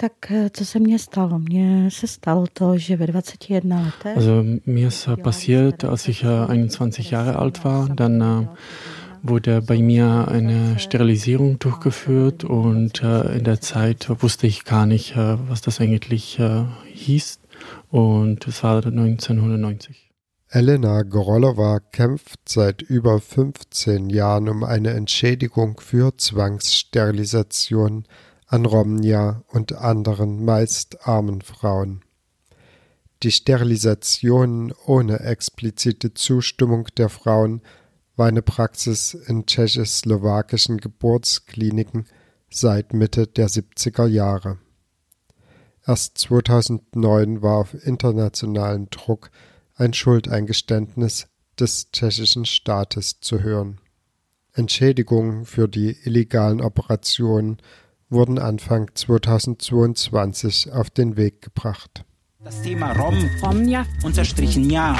Tak eh, co se mně stalo? Mně se stalo to, že ve 21 letech Also mir ist passiert, als ich äh, 21 Jahre alt war, dann äh, wurde bei mir eine Sterilisierung durchgeführt und in der Zeit wusste ich gar nicht, was das eigentlich hieß. Und es war 1990. Elena Gorolova kämpft seit über 15 Jahren um eine Entschädigung für Zwangssterilisation an Romnia und anderen meist armen Frauen. Die Sterilisation ohne explizite Zustimmung der Frauen war eine Praxis in tschechoslowakischen Geburtskliniken seit Mitte der 70er Jahre. Erst 2009 war auf internationalen Druck ein Schuldeingeständnis des tschechischen Staates zu hören. Entschädigungen für die illegalen Operationen wurden Anfang 2022 auf den Weg gebracht. Das Thema Rom unterstrichen ja.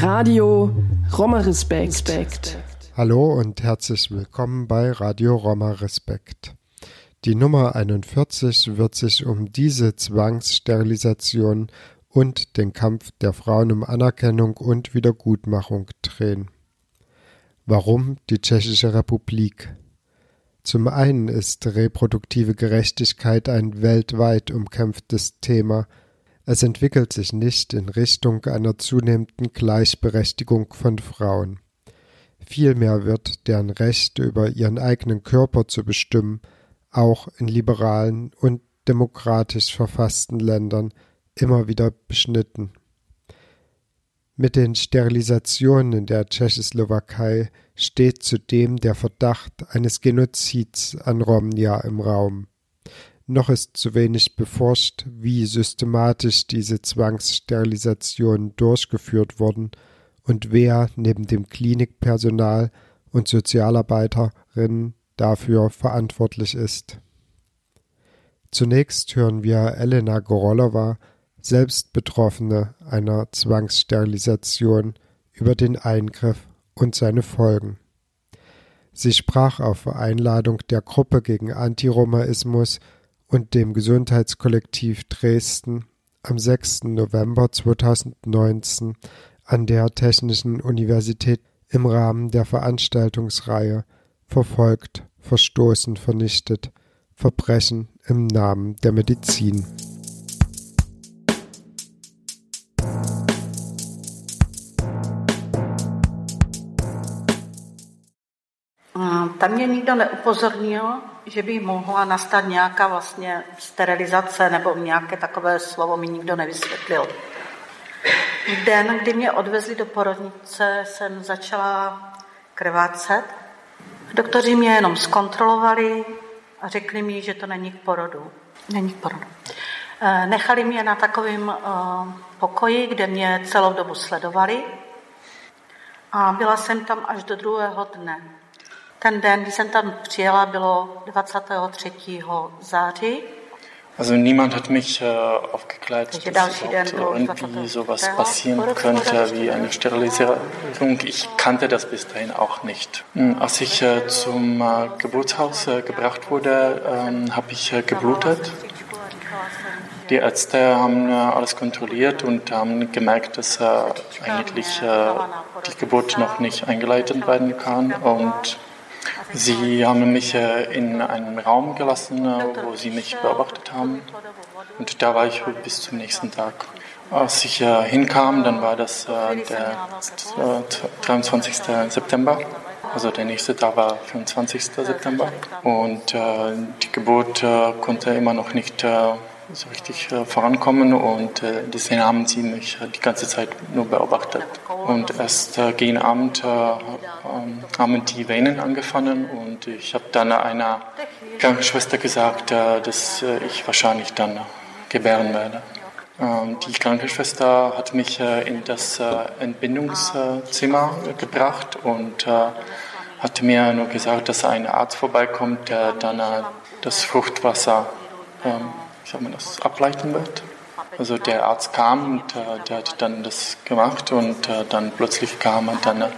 Radio Roma Respekt. Hallo und herzlich willkommen bei Radio Roma Respekt. Die Nummer 41 wird sich um diese Zwangssterilisation und den Kampf der Frauen um Anerkennung und Wiedergutmachung drehen. Warum die Tschechische Republik? Zum einen ist reproduktive Gerechtigkeit ein weltweit umkämpftes Thema. Es entwickelt sich nicht in Richtung einer zunehmenden Gleichberechtigung von Frauen. Vielmehr wird deren Recht über ihren eigenen Körper zu bestimmen auch in liberalen und demokratisch verfassten Ländern immer wieder beschnitten. Mit den Sterilisationen in der Tschechoslowakei steht zudem der Verdacht eines Genozids an Romnia im Raum. Noch ist zu wenig beforscht, wie systematisch diese Zwangssterilisationen durchgeführt wurden und wer neben dem Klinikpersonal und Sozialarbeiterinnen dafür verantwortlich ist. Zunächst hören wir Elena Gorolova, selbst Betroffene einer Zwangssterilisation, über den Eingriff und seine Folgen. Sie sprach auf Einladung der Gruppe gegen Antiromaismus und dem Gesundheitskollektiv Dresden am 6. November 2019 an der Technischen Universität im Rahmen der Veranstaltungsreihe Verfolgt, verstoßen, vernichtet Verbrechen im Namen der Medizin. Tam mě nikdo neupozornil, že by mohla nastat nějaká vlastně sterilizace nebo nějaké takové slovo mi nikdo nevysvětlil. Den, kdy mě odvezli do porodnice, jsem začala krvácet. Doktoři mě jenom zkontrolovali a řekli mi, že to není k porodu. Není k porodu. Eh, Nechali mě na takovém eh, pokoji, kde mě celou dobu sledovali a byla jsem tam až do druhého dne. Ten den, kdy jsem tam přijela, bylo 23. září. Also niemand hat mich äh, aufgeklärt, dass irgendwie sowas 24. passieren könnte wie eine Sterilisierung. Ich kannte das bis dahin auch nicht. Hm, Als ich äh, zum äh, Geburtshaus äh, gebracht wurde, ähm, habe ich äh, geblutet. Die Ärzte haben äh, alles kontrolliert und haben gemerkt, dass eigentlich die Geburt noch nicht eingeleitet werden kann. Und sie haben mich äh, in einen Raum gelassen, äh, wo sie mich beobachtet haben. Und da war ich bis zum nächsten Tag. als ich äh, hinkam, dann war das der 23. September. Also der nächste Tag war 25. September. Und die Geburt konnte immer noch nicht so richtig äh, vorankommen und deswegen haben sie mich die ganze Zeit nur beobachtet. Und erst gegen Abend ähm, haben die Venen angefangen und ich habe dann einer Krankenschwester gesagt, dass ich wahrscheinlich dann gebären werde. Ähm, die Krankenschwester hat mich in das Entbindungszimmer gebracht und hat mir nur gesagt, dass ein Arzt vorbeikommt, der dann das Fruchtwasser, ich sag mal, das ableiten wird. Also der Arzt kam und äh, der hat dann das gemacht und äh, dann plötzlich kam dann äh,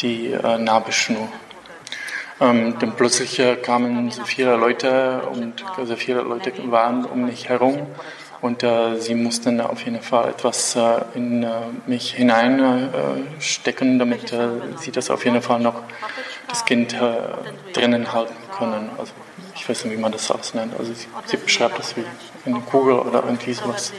die äh, Nabelschnur. Ähm, dann plötzlich kamen so viele Leute und so viele Leute waren um mich herum und äh, sie mussten auf jeden Fall etwas äh, in äh, mich hineinstecken, damit äh, sie das auf jeden Fall noch das Kind äh, drinnen halten können. Also ich weiß nicht, wie man das alles nennt. Also sie, sie beschreibt das wie eine Kugel oder irgendwie sowas.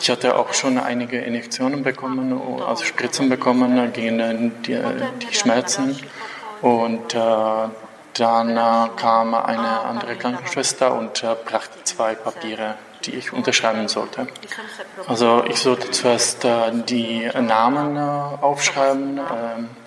Ich hatte auch schon einige Injektionen bekommen, also Spritzen bekommen gegen die, die Schmerzen. Und äh, dann äh, kam eine andere Krankenschwester und äh, brachte zwei Papiere, die ich unterschreiben sollte. Also ich sollte zuerst äh, die Namen äh, aufschreiben, äh,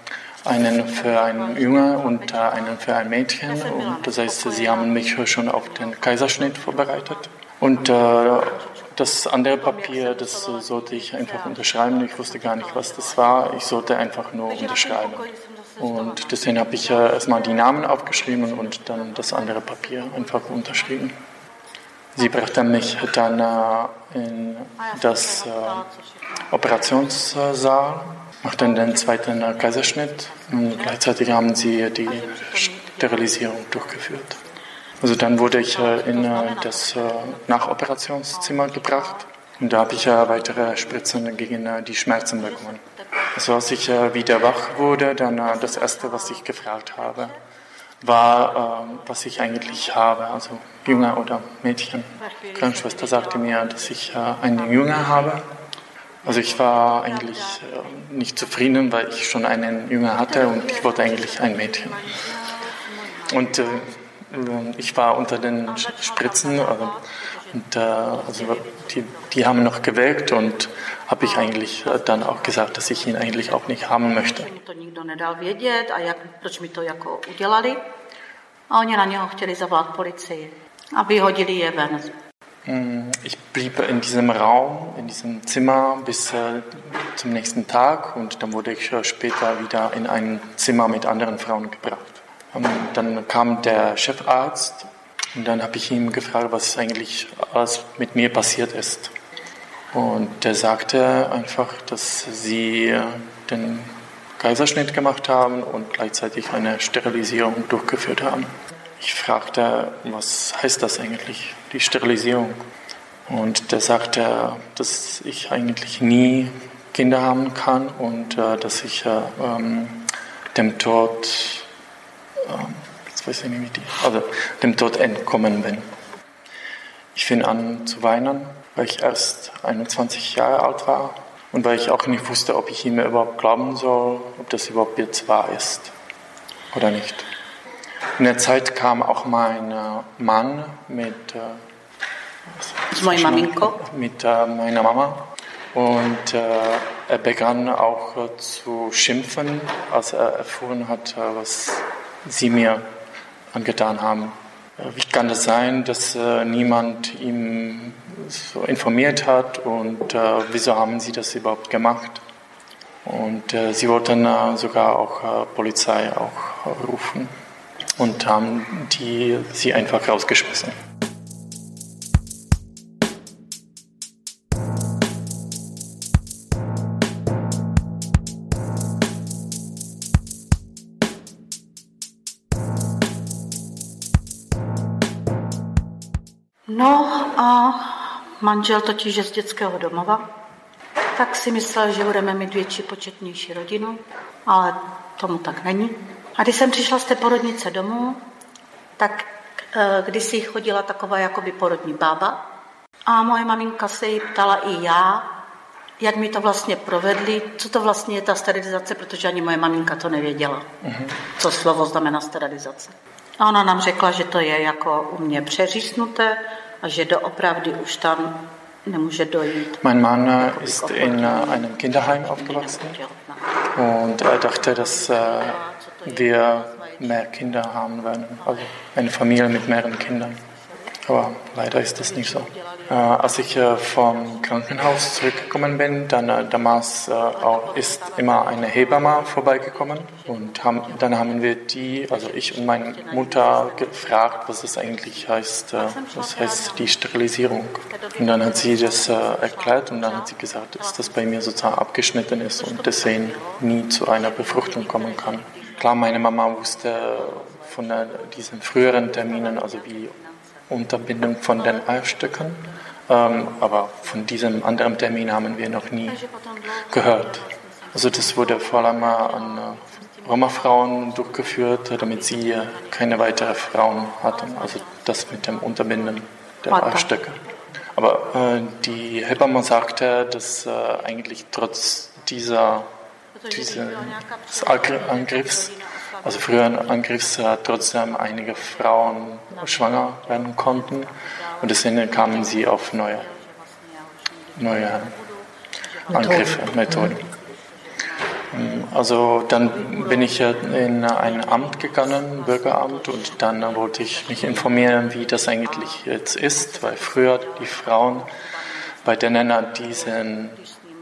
einen für einen Junge und äh, einen für ein Mädchen. Und das heißt, sie haben mich schon auf den Kaiserschnitt vorbereitet. Und das andere Papier, das sollte ich einfach unterschreiben. Ich wusste gar nicht, was das war. Ich sollte einfach nur unterschreiben. Und deswegen habe ich erstmal die Namen aufgeschrieben und dann das andere Papier einfach unterschrieben. Sie brachte mich dann äh, in das äh, Operationssaal, machte den zweiten Kaiserschnitt und gleichzeitig haben sie die Sterilisierung durchgeführt. Also dann wurde ich äh, in äh, das äh, Nachoperationszimmer gebracht und da habe ich weitere Spritzen gegen die Schmerzen bekommen. Also als ich wieder wach wurde, dann das erste, was ich gefragt habe, war, was ich eigentlich habe, also Junge oder Mädchen. Die Krankenschwester sagte mir, dass ich einen Junge habe. Also ich war eigentlich nicht zufrieden, weil ich schon einen Junge hatte und ich wollte eigentlich ein Mädchen. Und ich war unter den Spritzen also, und äh, also die, die haben noch gewirkt und habe ich eigentlich äh, dann auch gesagt, dass ich ihn eigentlich auch nicht haben möchte. Mm, ich blieb in diesem Raum, in diesem Zimmer bis äh, zum nächsten Tag und dann wurde ich äh, später wieder in ein Zimmer mit anderen Frauen gebracht. Und dann kam der Chefarzt und dann habe ich ihn gefragt, was eigentlich alles mit mir passiert ist. Und der sagte einfach, dass sie äh, den Kaiserschnitt gemacht haben und gleichzeitig eine Sterilisierung durchgeführt haben. Ich fragte, was heißt das eigentlich, die Sterilisierung? Und der sagte, dass ich eigentlich nie Kinder haben kann und äh, dass ich äh, ähm, dem Tod jetzt weiß ich nicht, also dem Tod entkommen bin. Ich fing an zu weinen, weil ich erst 21 Jahre alt war und weil ich auch nicht wusste, ob ich ihm überhaupt glauben soll, ob das überhaupt jetzt wahr ist oder nicht. In der Zeit kam auch mein äh, Mann mit, äh, mit äh, meiner Mama und er begann auch zu schimpfen, als er erfuhren hat, was sie mir angetan haben. Wie kann das sein, dass äh, niemand ihm so informiert hat und äh, wieso haben sie das überhaupt gemacht? Und äh, sie wollten sogar auch Polizei auch rufen und haben die sie einfach rausgeschmissen. No a manžel totiž je z dětského domova, tak si myslel, že budeme mít větší, početnější rodinu, ale tomu tak není. A když jsem přišla z té porodnice domů, tak eh, když si chodila taková jakoby porodní bába A moje maminka se jí ptala i já, jak mi to vlastně provedli, co to vlastně je ta sterilizace, protože ani moje maminka to nevěděla, Mhm. co slovo znamená sterilizace. A ona nám řekla, že to je jako u mě přeřísnuté a že doopravdy už tam nemůže dojít. Mein Mann äh, ist in äh, einem Kinderheim aufgewachsen und er dachte, dass äh, wir mehr Kinder haben werden, also eine Familie mit mehreren Kindern. Aber leider ist das nicht so. Äh, als ich äh, vom Krankenhaus zurückgekommen bin, dann äh, damals äh, auch ist immer eine Hebamme vorbeigekommen und haben, dann haben wir die, also ich und meine Mutter gefragt, was das eigentlich heißt, äh, was heißt die Sterilisierung. Und dann hat sie das äh, erklärt und dann hat sie gesagt, dass das bei mir sozusagen abgeschnitten ist und deswegen nie zu einer Befruchtung kommen kann. Klar, meine Mama wusste von diesen früheren Terminen, also wie Unterbindung von den Eierstöcken. Ähm, aber von diesem anderen Termin haben wir noch nie gehört. Also das wurde vor allem an äh, Roma-Frauen durchgeführt, damit sie äh, keine weiteren Frauen hatten. Also das mit dem Unterbinden der. Eierstöcke. Aber äh, die Hebamme sagte, dass äh, eigentlich trotz dieser, dieses Angr- Angriffs, also früheren Angriffs, trotzdem einige Frauen schwanger werden konnten. Und deswegen kamen sie auf neue, neue Angriffe, Methoden. Also dann bin ich ja in ein Amt gegangen, Bürgeramt, und dann wollte ich mich informieren, wie das eigentlich jetzt ist, weil früher die Frauen, bei denen diesen,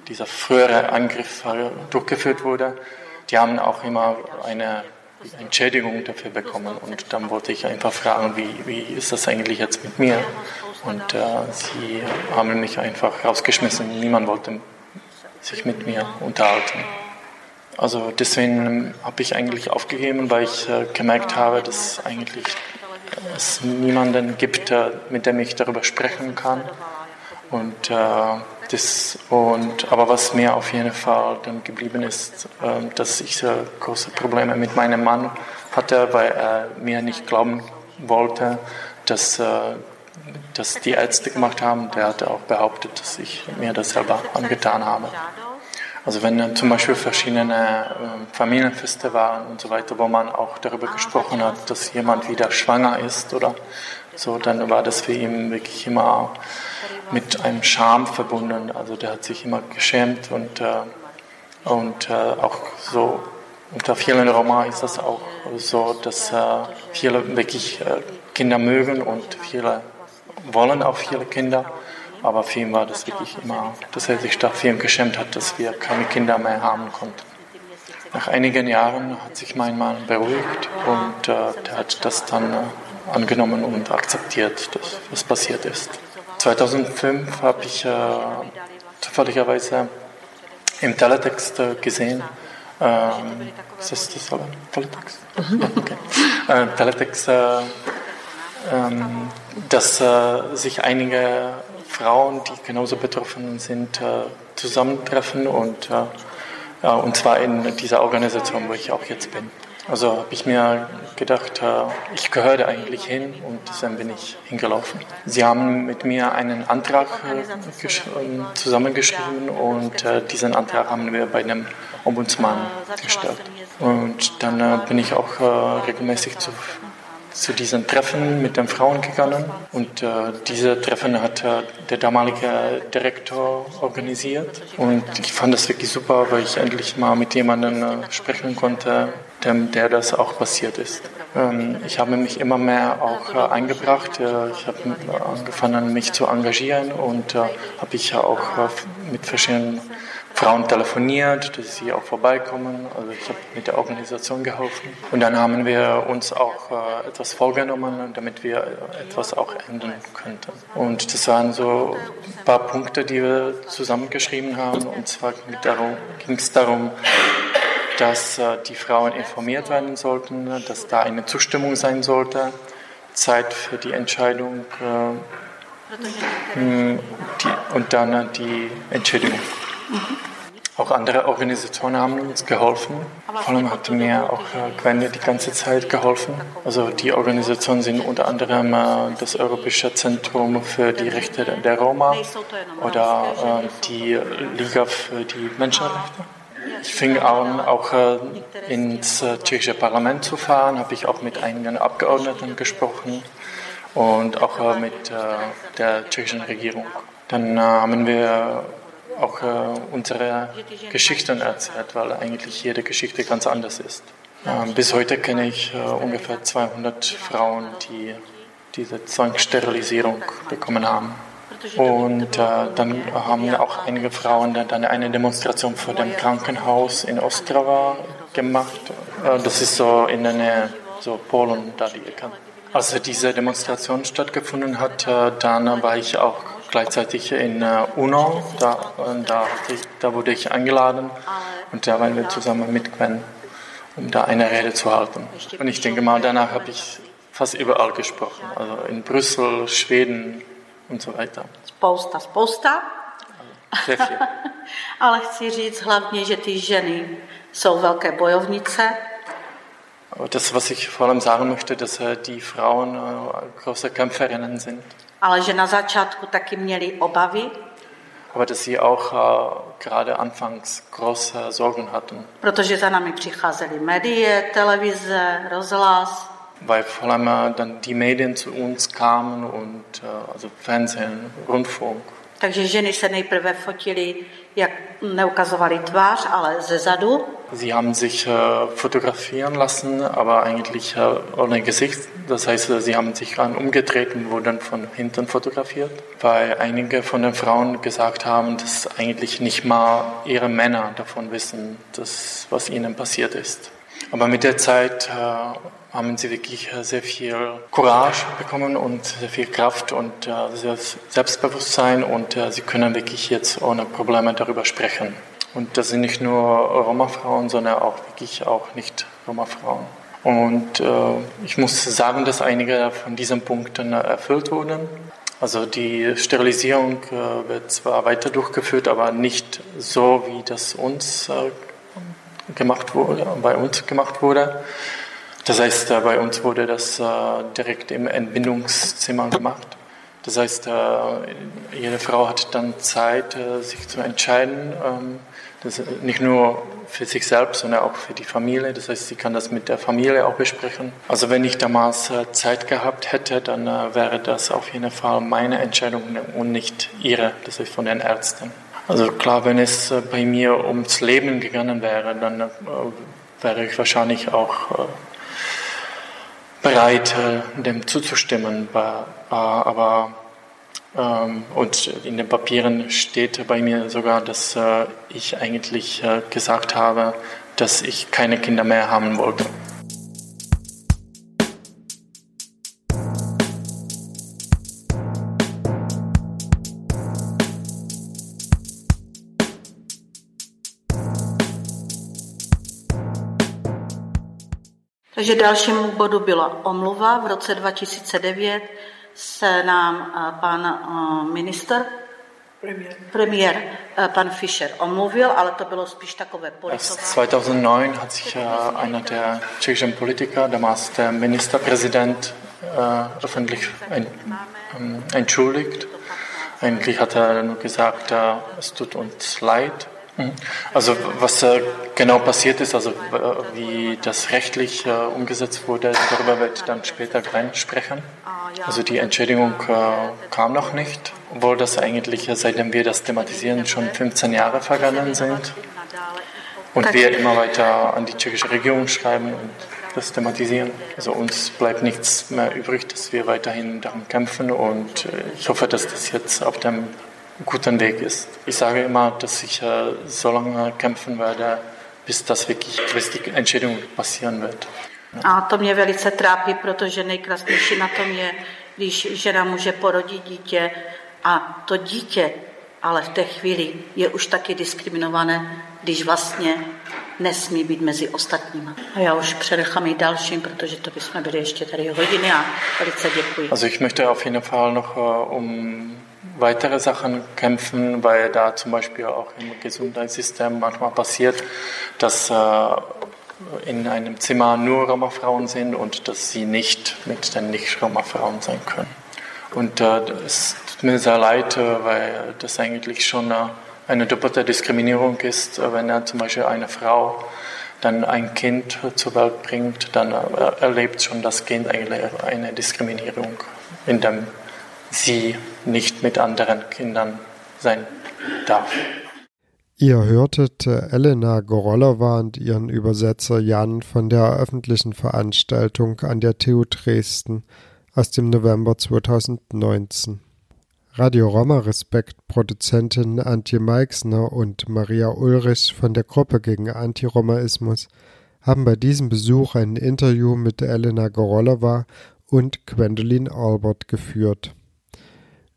dieser frühere Angriff durchgeführt wurde, die haben auch immer eine Entschädigung dafür bekommen. Und dann wollte ich einfach fragen, wie, wie ist das eigentlich jetzt mit mir? Und äh, sie haben mich einfach rausgeschmissen. Niemand wollte sich mit mir unterhalten. Also deswegen habe ich eigentlich aufgegeben, weil ich äh, gemerkt habe, dass eigentlich es niemanden gibt, äh, mit dem ich darüber sprechen kann. Und, äh, das, und, aber was mir auf jeden Fall dann geblieben ist, äh, dass ich äh, große Probleme mit meinem Mann hatte, weil er mir nicht glauben wollte, dass, äh, dass die Ärzte gemacht haben. Der hatte auch behauptet, dass ich mir das selber angetan habe. Also wenn dann zum Beispiel verschiedene äh, Familienfeste waren und so weiter, wo man auch darüber gesprochen hat, dass jemand wieder schwanger ist oder so, dann war das für ihn wirklich immer mit einem Scham verbunden. Also der hat sich immer geschämt und, äh, und äh, auch so unter vielen Roma ist das auch so, dass äh, viele wirklich äh, Kinder mögen und viele wollen auch viele Kinder. Aber für ihn war das wirklich immer, dass er sich dafür geschämt hat, dass wir keine Kinder mehr haben konnten. Nach einigen Jahren hat sich mein Mann beruhigt und äh, der hat das dann äh, angenommen und akzeptiert, dass was passiert ist. 2005 habe ich äh, zufälligerweise im Teletext äh, gesehen, ähm, ist das das alle? Teletext? Okay. Äh, Teletext, äh, ähm, dass äh, sich einige Frauen, die genauso betroffen sind, äh, zusammentreffen und, und zwar in dieser Organisation, wo ich auch jetzt bin. Also habe ich mir gedacht, äh, ich gehöre da eigentlich hin und deswegen bin ich hingelaufen. Sie haben mit mir einen Antrag äh, ähm, zusammengeschrieben und äh, diesen Antrag haben wir bei dem Ombudsmann gestellt. Und dann bin ich auch regelmäßig zu zu diesen Treffen mit den Frauen gegangen und diese Treffen hat der damalige Direktor organisiert und ich fand das wirklich super, weil ich endlich mal mit jemandem sprechen konnte, dem, der das auch passiert ist. Ähm, ich habe mich immer mehr auch äh, eingebracht, äh, ich habe angefangen mich zu engagieren und äh, habe ich auch äh, mit verschiedenen Frauen telefoniert, dass sie auch vorbeikommen. Also ich habe mit der Organisation geholfen. Und dann haben wir uns auch äh, etwas vorgenommen, damit wir etwas auch ändern könnten. Und das waren so ein paar Punkte, die wir zusammengeschrieben haben. Und zwar ging es darum, dass äh, die Frauen informiert werden sollten, dass da eine Zustimmung sein sollte, Zeit für die Entscheidung äh, die, und dann äh, die Entschädigung. Auch andere Organisationen haben uns geholfen. Vor allem hat mir auch Gwen die ganze Zeit geholfen. Also die Organisationen sind unter anderem das Europäische Zentrum für die Rechte der Roma oder die Liga für die Menschenrechte. Ich fing an, auch ins tschechische Parlament zu fahren, habe ich auch mit einigen Abgeordneten gesprochen und auch mit der tschechischen Regierung. Dann haben wir auch äh, unsere Geschichten erzählt, weil eigentlich jede Geschichte ganz anders ist. Äh, bis heute kenne ich äh, ungefähr 200 Frauen, die diese Zwangssterilisierung bekommen haben. Und äh, dann haben auch einige Frauen dann eine Demonstration vor dem Krankenhaus in Ostrava gemacht. Äh, das ist so in der Nähe, so Polen, da die Ecke. Als diese Demonstration stattgefunden hat, äh, dann war ich auch gleichzeitig in äh, UNO. Da, da, ich, da, wurde ich eingeladen und da waren wir zusammen mit Gwen, um da eine Rede zu halten. Und ich denke mal, danach habe ich fast überall gesprochen. Also in Brüssel, Schweden und so weiter. Spousta, spousta. Ale chci říct hlavně, že ty ženy jsou velké bojovnice. Das, was ich vor allem sagen möchte, dass die Frauen große Kämpferinnen sind ale že na začátku taky měli obavy. Aber dass sie auch gerade anfangs große Sorgen hatten. Protože za nami přicházely médie, televize, rozhlas. Weil vor allem uh, dann die Medien zu uns kamen und uh, also Fernsehen, Rundfunk. Takže ženy se nejprve fotily, jak neukazovali tvář, ale ze zadu. Sie haben sich äh, fotografieren lassen, aber eigentlich äh, ohne Gesicht. Das heißt, sie haben sich dann umgedreht und wurden von hinten fotografiert, weil einige von den Frauen gesagt haben, dass eigentlich nicht mal ihre Männer davon wissen, dass, was ihnen passiert ist. Aber mit der Zeit äh, haben sie wirklich äh, sehr viel Courage bekommen und sehr viel Kraft und äh, Selbstbewusstsein und sie können wirklich jetzt ohne Probleme darüber sprechen. Und das sind nicht nur Roma-Frauen, sondern auch wirklich auch nicht Roma-Frauen. Und äh, ich muss sagen, dass einige von diesen Punkten erfüllt wurden. Also die Sterilisierung äh, wird zwar weiter durchgeführt, aber nicht so, wie das uns äh, gemacht wurde, bei uns gemacht wurde. Das heißt, äh, bei uns wurde das äh, direkt im Entbindungszimmer gemacht. Das heißt, äh, jede Frau hat dann Zeit, sich zu entscheiden, ähm, das nicht nur für sich selbst, sondern auch für die Familie. Das heißt, sie kann das mit der Familie auch besprechen. Also wenn ich damals Zeit gehabt hätte, dann wäre das auf jeden Fall meine Entscheidung und nicht ihre, das heißt von den Ärzten. Also klar, wenn es bei mir ums Leben gegangen wäre, dann wäre ich wahrscheinlich auch bereit, äh, dem zuzustimmen. Aber ähm, und in den Papieren steht bei mir sogar, dass äh, ich eigentlich äh, gesagt habe, dass ich keine Kinder mehr haben wollte. Takže dalšímu bodu byla omluva. V roce 2009 se nám pan minister Premiér. Premiér, pan Fischer omluvil, ale to bylo spíš takové politování. 2009 hat sich einer der tschechischen Politiker, damals der Ministerpräsident, öffentlich entschuldigt. Eigentlich hat er nur gesagt, es tut uns leid. Mhm. Also was äh, genau passiert ist, also wie das rechtlich äh, umgesetzt wurde, darüber wird dann später Glenn sprechen. Also die Entschädigung äh, kam noch nicht, obwohl das eigentlich, seitdem wir das thematisieren, schon 15 Jahre vergangen sind. Und wir immer weiter an die tschechische Regierung schreiben und das thematisieren. Also uns bleibt nichts mehr übrig, dass wir weiterhin darum kämpfen und ich hoffe, dass das jetzt auf dem guten Weg ist. Ich sage immer, dass ich äh, so lange kämpfen werde, bis das wirklich, bis die Entscheidung passieren wird. A to mě velice trápí, protože nejkrásnější na tom je, když žena může porodit dítě a to dítě ale v té chvíli je už taky diskriminované, když vlastně nesmí být mezi ostatními. A já už přenechám i dalším, protože to bychom byli ještě tady hodiny a velice děkuji. Also ich möchte auf jeden Fall noch uh, um weitere Sachen kämpfen, weil da zum Beispiel auch im Gesundheitssystem manchmal passiert, dass äh, in einem Zimmer nur Roma-Frauen sind und dass sie nicht mit den Nicht-Roma-Frauen sein können. Und äh, es tut mir sehr leid, äh, weil das eigentlich schon äh, eine doppelte Diskriminierung ist, äh, wenn er zum Beispiel eine Frau dann ein Kind zur Welt bringt, dann äh, erlebt schon das Kind eigentlich eine Diskriminierung, indem sie nicht mit anderen Kindern sein darf. Ihr hörtet Elena Gorolova und ihren Übersetzer Jan von der öffentlichen Veranstaltung an der TU Dresden aus dem November 2019. Radio Roma Respekt Produzentin Antje Meixner und Maria Ulrich von der Gruppe gegen Antiromaismus haben bei diesem Besuch ein Interview mit Elena Gorolova und Gwendolyn Albert geführt.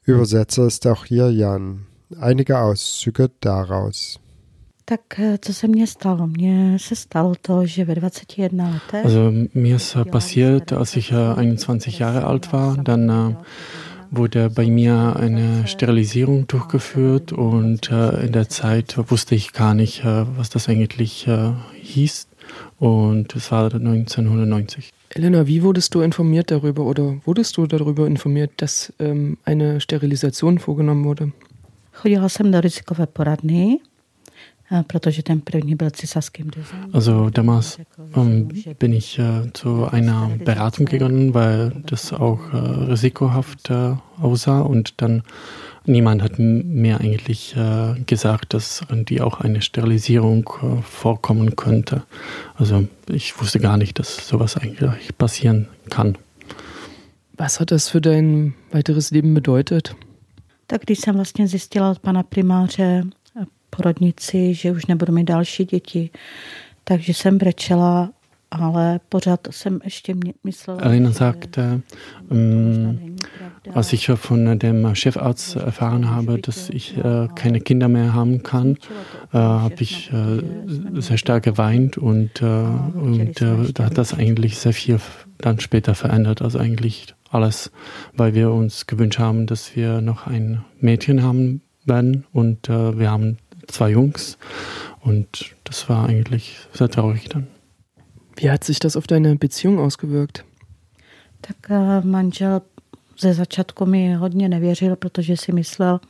Übersetzer ist auch hier Jan. Einige Auszüge daraus. Tak co se mně stalo? Mně se stalo to, že ve 21 letech... Also mir ist passiert, als ich 21 Jahre alt war, dann wurde bei mir eine Sterilisierung durchgeführt und in der Zeit wusste ich gar nicht, was das eigentlich hieß und es war 1990. Elena, wie wurdest du informiert darüber oder wurdest du darüber informiert, dass ähm, eine Sterilisation vorgenommen wurde? Also damals ähm, bin ich äh, zu einer Beratung gegangen, weil das auch äh, risikohaft äh, aussah und dann niemand hat mir eigentlich äh, gesagt, dass die auch eine Sterilisierung äh, vorkommen könnte. Also ich wusste gar nicht, dass sowas eigentlich passieren kann. Was hat das für dein weiteres Leben bedeutet? Tak když jsem vlastně zjistila od pana primáře porodnici, že už nebudu mít další děti. Takže jsem brečela, ale pořád jsem ještě myslela. Elena sagte, ähm, als ich von dem Chefarzt erfahren habe, dass ich äh, keine Kinder mehr haben kann, äh, habe ich äh, sehr stark geweint und, äh, und äh, da hat das eigentlich sehr viel dann später verändert. Also eigentlich alles, weil wir uns gewünscht haben, dass wir noch ein Mädchen haben werden und äh, wir haben zwei Jungs. Und das war eigentlich sehr traurig dann. Wie hat sich das auf deine Beziehung ausgewirkt? Tak manžel ze začátku mi hodně nevěřil, protože si myslel,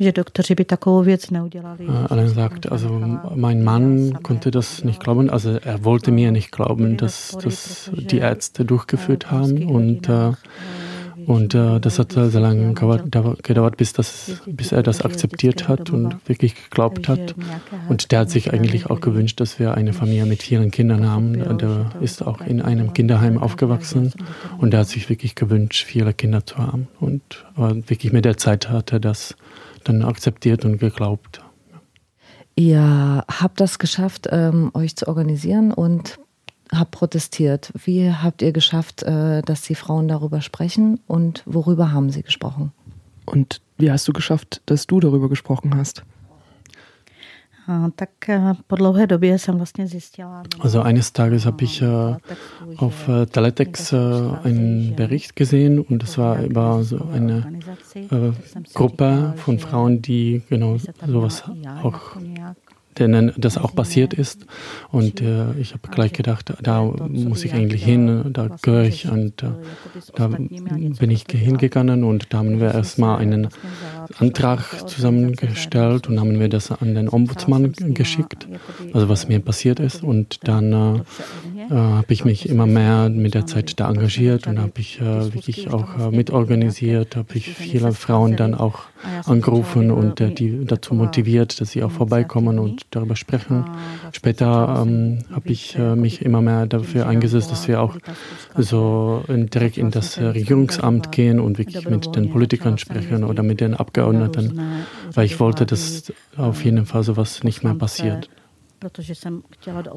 že doktoři by takovou věc neudělali. Alain sagt, also mein Mann konnte das nicht glauben, also er wollte mir nicht glauben, dass das die Ärzte durchgeführt haben und äh, und äh, das hat sehr lange gedauert, bis, das, bis er das akzeptiert hat und wirklich geglaubt hat. Und der hat sich eigentlich auch gewünscht, dass wir eine Familie mit vielen Kindern haben. Der ist auch in einem Kinderheim aufgewachsen und der hat sich wirklich gewünscht, viele Kinder zu haben. Und aber wirklich mit der Zeit hat er das dann akzeptiert und geglaubt. Ihr habt das geschafft, ähm, euch zu organisieren und habt protestiert. Wie habt ihr geschafft, äh, dass die Frauen darüber sprechen und worüber haben sie gesprochen? Und wie hast du geschafft, dass du darüber gesprochen hast? Also eines Tages habe ich äh, auf äh, Teletext äh, einen Bericht gesehen und es war über so eine äh, Gruppe von Frauen, die genau sowas auch denen das auch passiert ist. Und äh, ich habe gleich gedacht, da muss ich eigentlich hin, da gehöre ich. Und äh, da bin ich hingegangen und da haben wir erstmal einen Antrag zusammengestellt und haben wir das an den Ombudsmann geschickt, also was mir passiert ist. Und dann äh, äh habe ich mich immer mehr mit der Zeit da engagiert und habe ich äh, wirklich auch äh, mitorganisiert, habe ich viele Frauen dann auch angerufen und die dazu motiviert, dass sie auch vorbeikommen und darüber sprechen. Später ähm, habe ich äh, mich immer mehr dafür eingesetzt, dass wir auch so direkt in das Regierungsamt gehen und wirklich mit den Politikern sprechen oder mit den Abgeordneten, weil ich wollte, dass auf jeden Fall sowas nicht mehr passiert.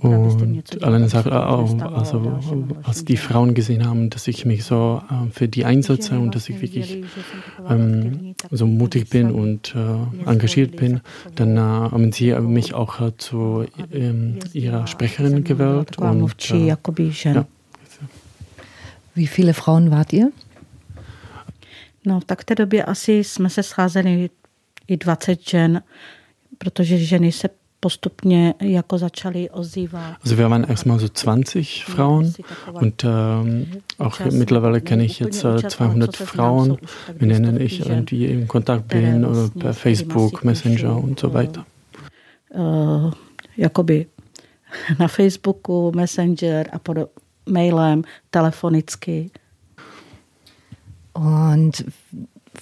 Und alleine sagt auch, also als die Frauen gesehen haben, dass ich mich so äh, für die einsetze und dass ich wirklich ähm, so mutig bin und äh, engagiert bin, dann äh, haben sie mich auch äh, zu ähm, ihrer Sprecherin gewählt. Und, äh, ja. Wie viele Frauen wart ihr? No, tak v té době asi jsme se scházeli i 20 žen, protože ženy se postupně jako začaly ozývat. Also wir waren erstmal so 20 Frauen und ähm, auch mittlerweile kenne ich jetzt äh, 200 Frauen, mit denen ich irgendwie im Kontakt bin äh, per Facebook, Messenger und so weiter. Uh, jakoby na Facebooku, Messenger a pod mailem, telefonicky. Und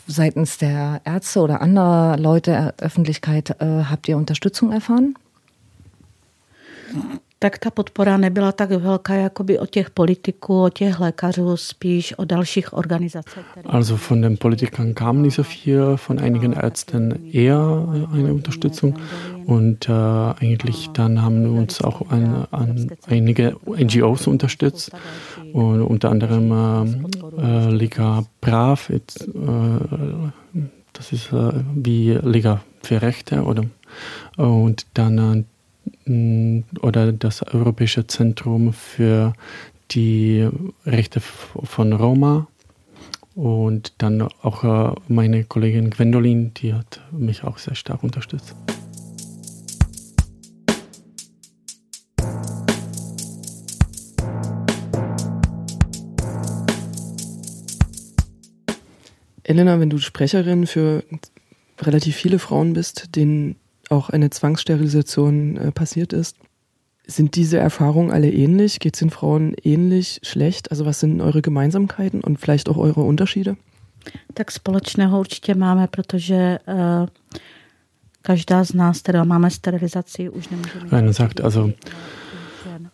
seitens der Ärzte oder anderer Leute Öffentlichkeit äh, habt ihr Unterstützung erfahren? Tak ta podpora nebyla tak velká jakoby od těch politiků, od těch lékařů, spíš od dalších organizací. Also von den Politikern kam nicht so viel, von einigen Ärzten eher eine Unterstützung. und äh, eigentlich dann haben uns auch ein, ein, einige NGOs unterstützt. Und unter anderem äh, äh, Liga Brav, äh, das ist äh, wie Liga für Rechte oder? Und dann äh, oder das Europäische Zentrum für die Rechte von Roma. Und dann auch äh, meine Kollegin Gwendolin, die hat mich auch sehr stark unterstützt. Elena, wenn du Sprecherin für relativ viele Frauen bist, denen auch eine Zwangssterilisation äh, passiert ist. Sind diese Erfahrungen alle ähnlich? Geht es den Frauen ähnlich schlecht? Also was sind eure Gemeinsamkeiten und vielleicht auch eure Unterschiede? Tak společného určitě máme, protože uh, každá z nás, která máme sterilizaci, už nemůžeme... Rainer sagt also, Äh,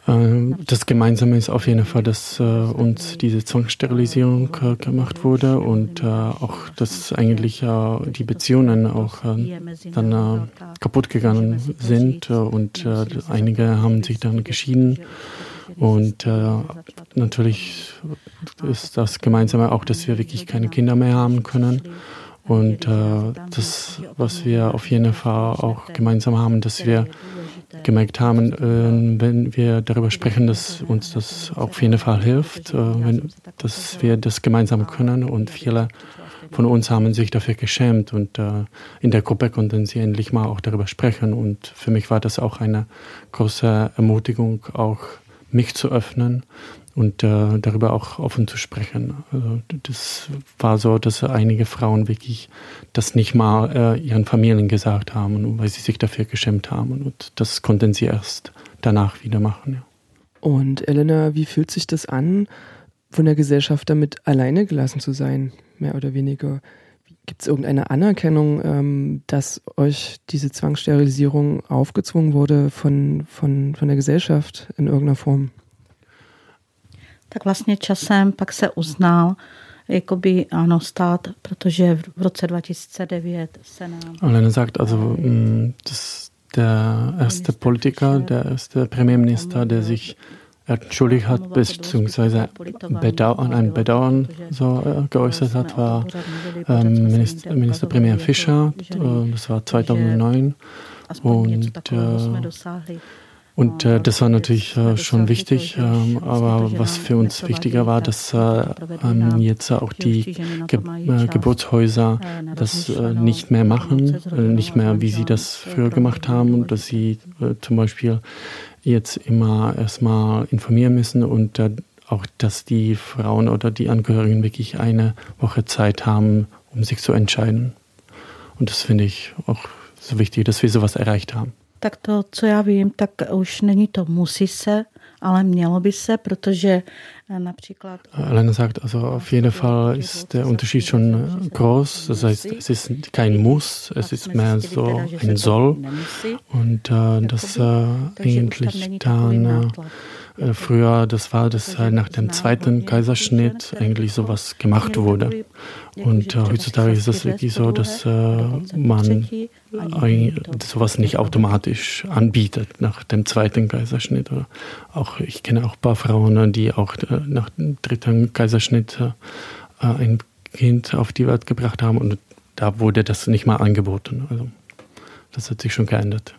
das Gemeinsame ist auf jeden Fall, dass äh, uns diese Zwangssterilisierung äh, gemacht wurde und auch, dass eigentlich die Beziehungen auch dann kaputt gegangen sind und einige haben sich dann geschieden. Und natürlich ist das Gemeinsame auch, dass wir wirklich keine Kinder mehr haben können. Und das, was wir auf jeden Fall auch gemeinsam haben, dass wir gemerkt haben, äh, wenn wir darüber sprechen, dass uns das auf jeden Fall hilft, äh, wenn, dass wir das gemeinsam können und viele von uns haben sich dafür geschämt und äh, in der Gruppe konnten sie endlich mal auch darüber sprechen und für mich war das auch eine große Ermutigung, auch mich zu öffnen und äh, darüber auch offen zu sprechen. Also das war so, dass einige Frauen wirklich das nicht mal äh, ihren Familien gesagt haben, weil sie sich dafür geschämt haben. Und das konnten sie erst danach wieder machen. Ja. Und Elena, wie fühlt sich das an, von der Gesellschaft damit alleine gelassen zu sein, mehr oder weniger? Gibt es irgendeine Anerkennung, ähm, dass euch diese Zwangssterilisierung aufgezwungen wurde von, von, von der Gesellschaft in irgendeiner Form? Tak vlastně časem pak se uznal, jakoby ano, stát, protože v roce 2009 se nám... Lena sagt also, dass der erste Politiker, der erste Premierminister, der sich entschuldigt hat, beziehungsweise Bedauern, ein Bedauern so äh, geäußert hat, war ähm, Minister, Ministerpremier Fischer. Äh, das war 2009. Und äh, und äh, das war natürlich äh, schon wichtig, äh, aber was für uns wichtiger war, dass äh, ähm, jetzt auch die Ge äh, Geburtshäuser das äh, nicht mehr machen, nicht mehr wie sie das früher gemacht haben und dass sie zum Beispiel jetzt immer erstmal informieren müssen und auch, dass die Frauen oder die Angehörigen wirklich eine Woche Zeit haben, um sich zu entscheiden. Und das finde ich auch so wichtig, dass wir sowas erreicht haben. Tak to, co já vím, tak už není to musí se, ale mělo by se, protože například... Elena sagt, also auf jeden Fall ist der Unterschied schon groß. Das heißt, es ist kein Muss, es ist mehr so ein Soll. Und äh, das äh, eigentlich dann... Äh, äh, früher, das war das halt nach dem zweiten Kaiserschnitt eigentlich sowas gemacht wurde. Und äh, heutzutage ist das wirklich so, dass äh, man sowas nicht automatisch anbietet nach dem zweiten Kaiserschnitt. Oder auch ich kenne auch ein paar Frauen, die auch äh, nach dem dritten Kaiserschnitt äh, ein Kind auf die Welt gebracht haben und da wurde das nicht mal angeboten. Also das hat sich schon geändert.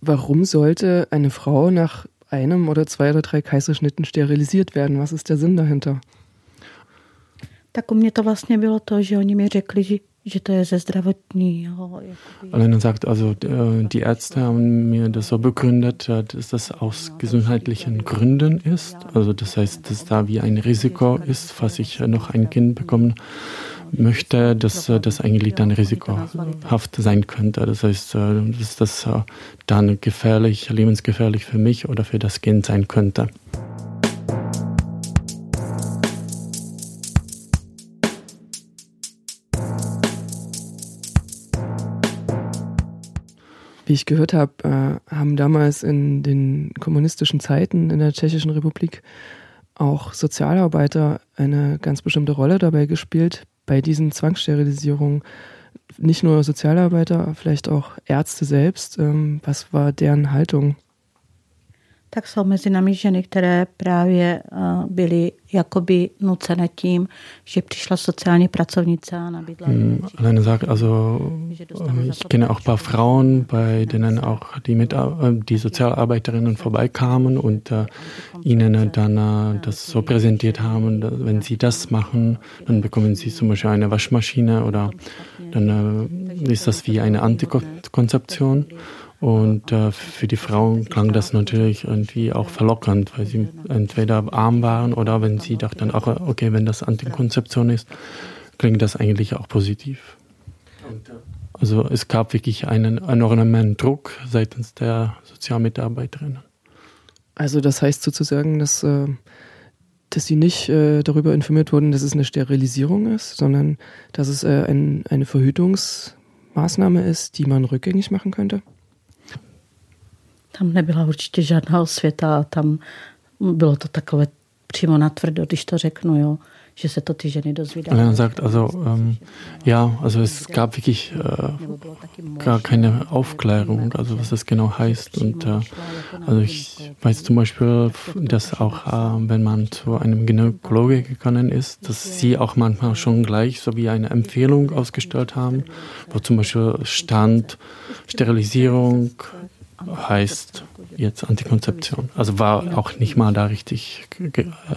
Warum sollte eine Frau nach einem oder zwei oder drei Kaiserschnitten sterilisiert werden. Was ist der Sinn dahinter? Tak u mě to vlastně bylo to, že oni mi řekli, že Alena sagt also, äh, die Ärzte haben mir das so begründet, äh, dass das aus gesundheitlichen Gründen ist. Also das heißt, dass da wie ein Risiko ist, falls ich noch ein Kind bekommen möchte, dass äh, das eigentlich dann risikohaft sein könnte. Das heißt, dass das dann gefährlich, lebensgefährlich für mich oder für das Kind sein könnte. Wie ich gehört habe, äh, haben damals in den kommunistischen Zeiten in der Tschechischen Republik auch Sozialarbeiter eine ganz bestimmte Rolle dabei gespielt, bei diesen Zwangssterilisierungen. Nicht nur Sozialarbeiter, vielleicht auch Ärzte selbst. Ähm, was war deren Haltung? Tak jsou mezi námi ženy, které právě eh, byly jakoby nucené tím, že přišla sociální pracovnice a nabídla. Hmm, Alleine sagt, also ich kenne auch ein paar Frauen, bei denen auch die, Mit äh, die Sozialarbeiterinnen vorbeikamen und äh, ihnen dann äh, das so präsentiert haben, dass, wenn sie das machen, dann bekommen sie zum Beispiel eine Waschmaschine oder dann äh, ist das wie eine Antikonzeption. Und äh, für die Frauen klang das natürlich irgendwie auch verlockernd, weil sie entweder arm waren oder wenn sie dachten, ach, okay, wenn das Antikonzeption ist, klingt das eigentlich auch positiv. Also es gab wirklich einen enormen Druck seitens der Sozialmitarbeiterinnen. Also das heißt sozusagen, dass, äh, dass sie nicht äh, darüber informiert wurden, dass es eine Sterilisierung ist, sondern dass es äh, ein, eine Verhütungsmaßnahme ist, die man rückgängig machen könnte? Tam nebyla určitě žádná osvěta, tam bylo to takové přímo natvrdo, když to řeknu, jo. že se to ty ženy dozvídají. Er sagt, also ähm, ja, also es gab wirklich äh, gar keine Aufklärung, also was das genau heißt. Und äh, also ich weiß zum Beispiel, dass auch äh, wenn man zu einem Gynäkologe gegangen ist, dass sie auch manchmal schon gleich so wie eine Empfehlung ausgestellt haben, wo zum Beispiel stand Sterilisierung, heißt jetzt Antikonzeption. Also war auch nicht mal da richtig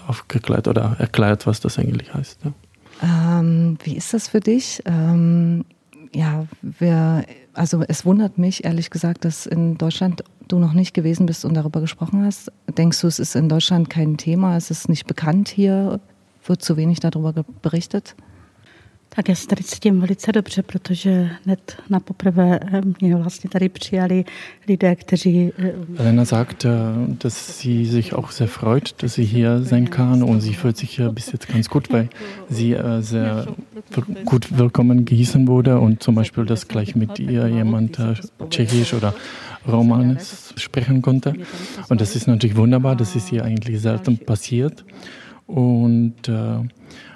aufgeklärt oder erklärt, was das eigentlich heißt. Ja. Ähm, wie ist das für dich? Ähm, ja, wir, also es wundert mich ehrlich gesagt, dass in Deutschland du noch nicht gewesen bist und darüber gesprochen hast. Denkst du, es ist in Deutschland kein Thema? Es ist nicht bekannt hier? Wird zu wenig darüber berichtet? Tak já se tady cítím velice dobře, protože hned na poprvé eh, mě vlastně tady přijali lidé, kteří... Eh, Elena sagt, eh, dass sie sich auch sehr freut, dass sie hier sein kann und sie fühlt sich bis jetzt ganz gut, weil sie sehr gut willkommen gehießen wurde und zum Beispiel, dass gleich mit ihr jemand Tschechisch oder Romanisch sprechen konnte. Und das ist natürlich wunderbar, das ist hier eigentlich selten passiert. Und äh,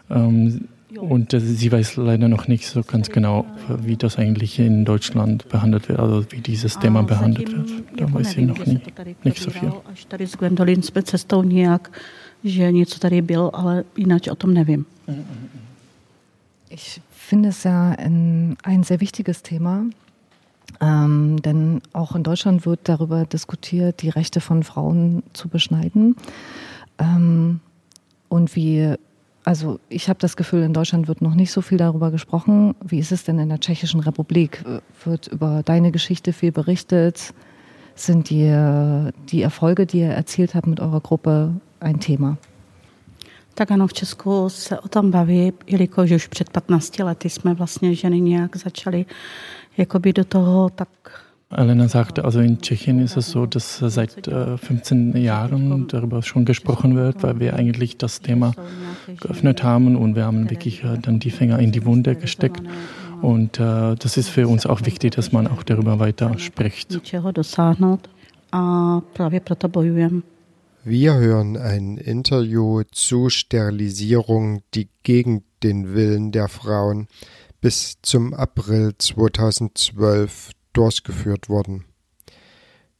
ähm, und äh, sie weiß leider noch nicht so ganz genau, wie das eigentlich in Deutschland behandelt wird, also wie dieses Thema behandelt wird. Da weiß sie noch nie, nicht so viel. Ich finde es ja ein, ein sehr wichtiges Thema. Ähm, denn auch in Deutschland wird darüber diskutiert, die Rechte von Frauen zu beschneiden. Ähm, und wie also ich habe das Gefühl, in Deutschland wird noch nicht so viel darüber gesprochen. Wie ist es denn in der Tschechischen Republik? Wird über deine Geschichte viel berichtet? Sind die, die Erfolge, die ihr erzielt habt mit eurer Gruppe, ein Thema? Tak ano, v Česku se o tom baví, jelikož už před 15 lety jsme vlastně ženy nějak začaly jakoby do toho tak Elena sagte, also in Tschechien ist es so, dass seit äh, 15 Jahren darüber schon gesprochen wird, weil wir eigentlich das Thema geöffnet haben und wir haben wirklich äh, dann die Finger in die Wunde gesteckt. Und äh, das ist für uns auch wichtig, dass man auch darüber weiter spricht. Wir hören ein Interview zu Sterilisierung, die gegen den Willen der Frauen bis zum April 2012 durchgeführt wurden.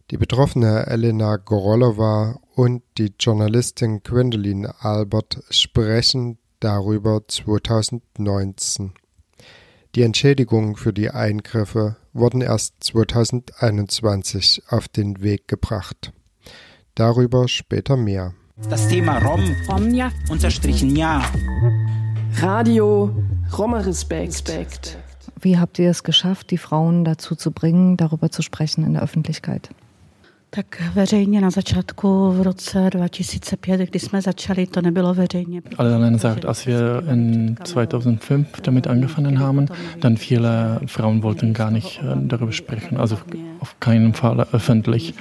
Die betroffene Elena Gorolova und die Journalistin Gwendolyn Albert sprechen darüber 2019. Die Entschädigungen für die Eingriffe wurden erst 2021 auf den Weg gebracht. Darüber später mehr. Das Thema Rom, Romja, unterstrichen ja. Radio Roma Respekt. Wie habt ihr es geschafft, die Frauen dazu zu bringen, darüber zu sprechen in der Öffentlichkeit? Tak veřejně na začátku v roce 2005, kdy jsme začali, to nebylo veřejně. Alena sagt, als wir in 2005 damit angefangen haben, dann viele Frauen wollten gar nicht äh, darüber sprechen, also auf keinen Fall öffentlich,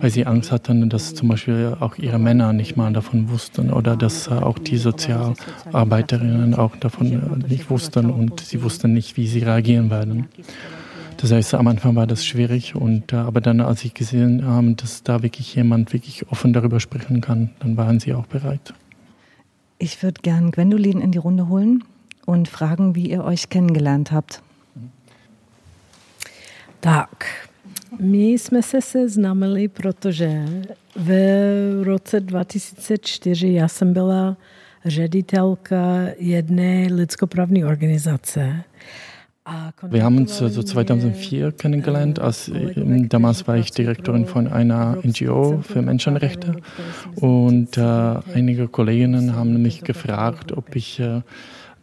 weil sie Angst hatten, dass zum Beispiel auch ihre Männer nicht mal davon wussten oder dass äh, auch die Sozialarbeiterinnen auch davon äh, nicht wussten und sie wussten nicht, wie sie reagieren werden. Das heißt, am Anfang war das schwierig und äh, aber dann, als ich gesehen habe, dass da wirklich jemand wirklich offen darüber sprechen kann, dann waren sie auch bereit. Ich würde gern Gwendolin in die Runde holen und fragen, wie ihr euch kennengelernt habt. Tak, my jsme se seznámili, protože v roce 2004 já jsem byla ředitelka jedné lidskoprávní organizace. Wir haben uns so 2004 kennengelernt. Als, damals war ich Direktorin von einer NGO für Menschenrechte und äh, einige Kolleginnen haben mich gefragt, ob ich äh,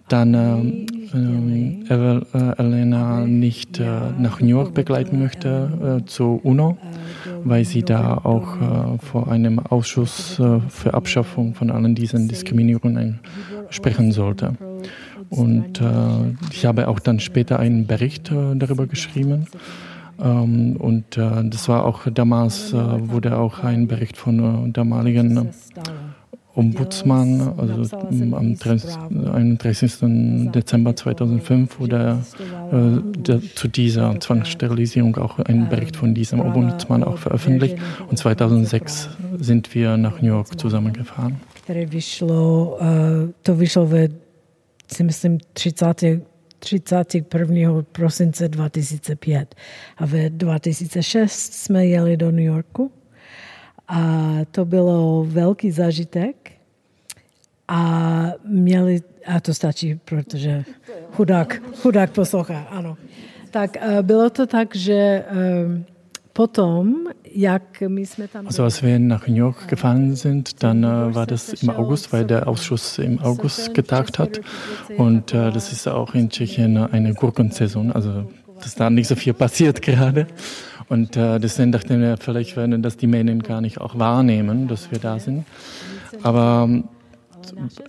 dann äh, äh, Elena nicht äh, nach New York begleiten möchte äh, zur UNO, weil sie da auch vor einem Ausschuss für Abschaffung von allen diesen Diskriminierungen sprechen sollte. Und äh, ich habe auch dann später einen Bericht äh, darüber geschrieben. Ähm, und äh, das war auch damals, äh, wurde auch ein Bericht von äh, damaligen Ombudsmann, also am 31. Dezember 2005 wurde äh, der, zu dieser Zwangssterilisierung auch ein Bericht von diesem Ombudsmann auch veröffentlicht. Und 2006 sind wir nach New York zusammengefahren. To vyšlo ve si myslím 30. 31. prosince 2005. A v 2006 jsme jeli do New Yorku a to bylo velký zážitek. A měli, a to stačí, protože chudák, chudák poslouchá, ano. Tak bylo to tak, že potom Also als wir nach New York gefahren sind, dann äh, war das im August, weil der Ausschuss im August getagt hat. Und äh, das ist auch in Tschechien eine Gurkensaison, also dass da nicht so viel passiert gerade. Und äh, deswegen dachten wir, vielleicht werden das die Medien gar nicht auch wahrnehmen, dass wir da sind. Aber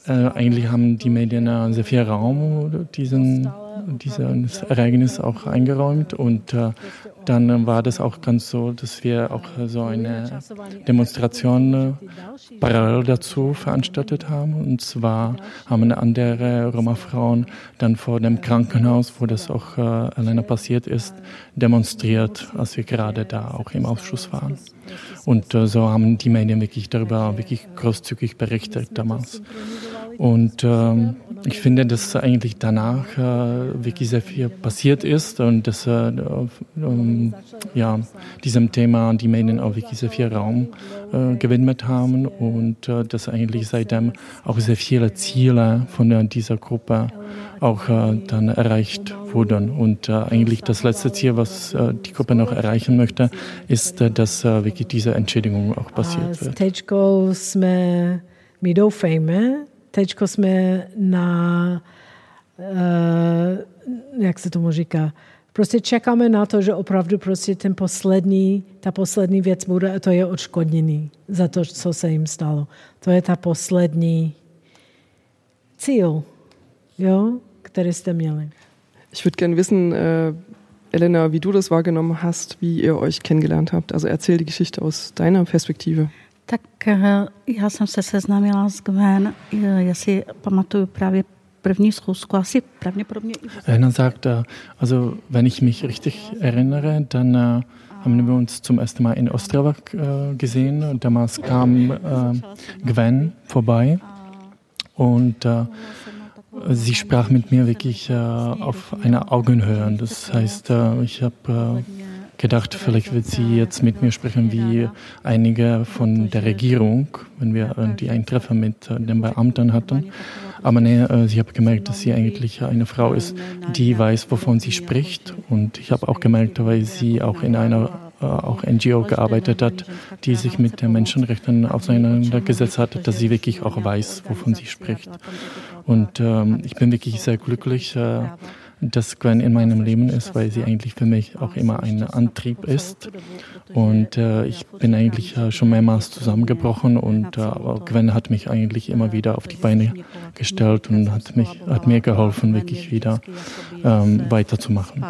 äh, eigentlich haben die Medien sehr viel Raum diesen, dieses Ereignis auch eingeräumt und äh, dann war das auch ganz so, dass wir auch so eine Demonstration äh, parallel dazu veranstaltet haben. Und zwar haben andere Roma-Frauen dann vor dem Krankenhaus, wo das auch äh, alleine passiert ist, demonstriert, als wir gerade da auch im Ausschuss waren. Und äh, so haben die Medien wirklich darüber wirklich großzügig berichtet damals. Und ähm, ich finde, dass eigentlich danach äh, wirklich sehr viel passiert ist und dass äh, ähm, ja, diesem Thema die Medien auch wirklich sehr viel Raum äh, gewidmet haben und äh, dass eigentlich seitdem auch sehr viele Ziele von äh, dieser Gruppe auch äh, dann erreicht wurden. Und äh, eigentlich das letzte Ziel, was die Gruppe noch erreichen möchte, ist, dass wirklich diese Entschädigung auch passiert wird. Teďko jsme, my doufejme, teďko jsme na, uh, jak se tomu říká, prostě čekáme na to, že opravdu prostě ten poslední, ta poslední věc bude a to je odškodnění za to, co se jim stalo. To je ta poslední cíl, jo, který jste měli. Ich würde gerne wissen, äh, Elena, wie du das wahrgenommen hast, wie ihr euch kennengelernt habt. Also erzähl die Geschichte aus deiner Perspektive. Tak eh, já jsem se seznámila s Gwen, eh, já si pamatuju právě první schůzku, asi pravděpodobně. Elena sagt, äh, also wenn ich mich richtig erinnere, dann äh, haben wir uns zum ersten Mal in Ostrava äh, gesehen. Damals kam Gwen vorbei und sie sprach mit mir wirklich auf einer Augenhöhe. Das heißt, ich habe gedacht, vielleicht wird sie jetzt mit mir sprechen wie einige von der Regierung, wenn wir die ein Treffen mit den Beamten hatten. Aber nee, ich habe gemerkt, dass sie eigentlich eine Frau ist, die weiß, wovon sie spricht. Und ich habe auch gemerkt, weil sie auch in einer auch NGO gearbeitet hat, die sich mit den Menschenrechten auseinandergesetzt hat, dass sie wirklich auch weiß, wovon sie spricht. Und ähm, ich bin wirklich sehr glücklich, äh, dass Gwen in meinem Leben ist, weil sie eigentlich für mich auch immer ein Antrieb ist. Und äh, ich bin eigentlich äh, schon mehrmals zusammengebrochen und äh, Gwen hat mich eigentlich immer wieder auf die Beine gestellt und hat, mich, hat mir geholfen, wirklich wieder ähm, weiterzumachen.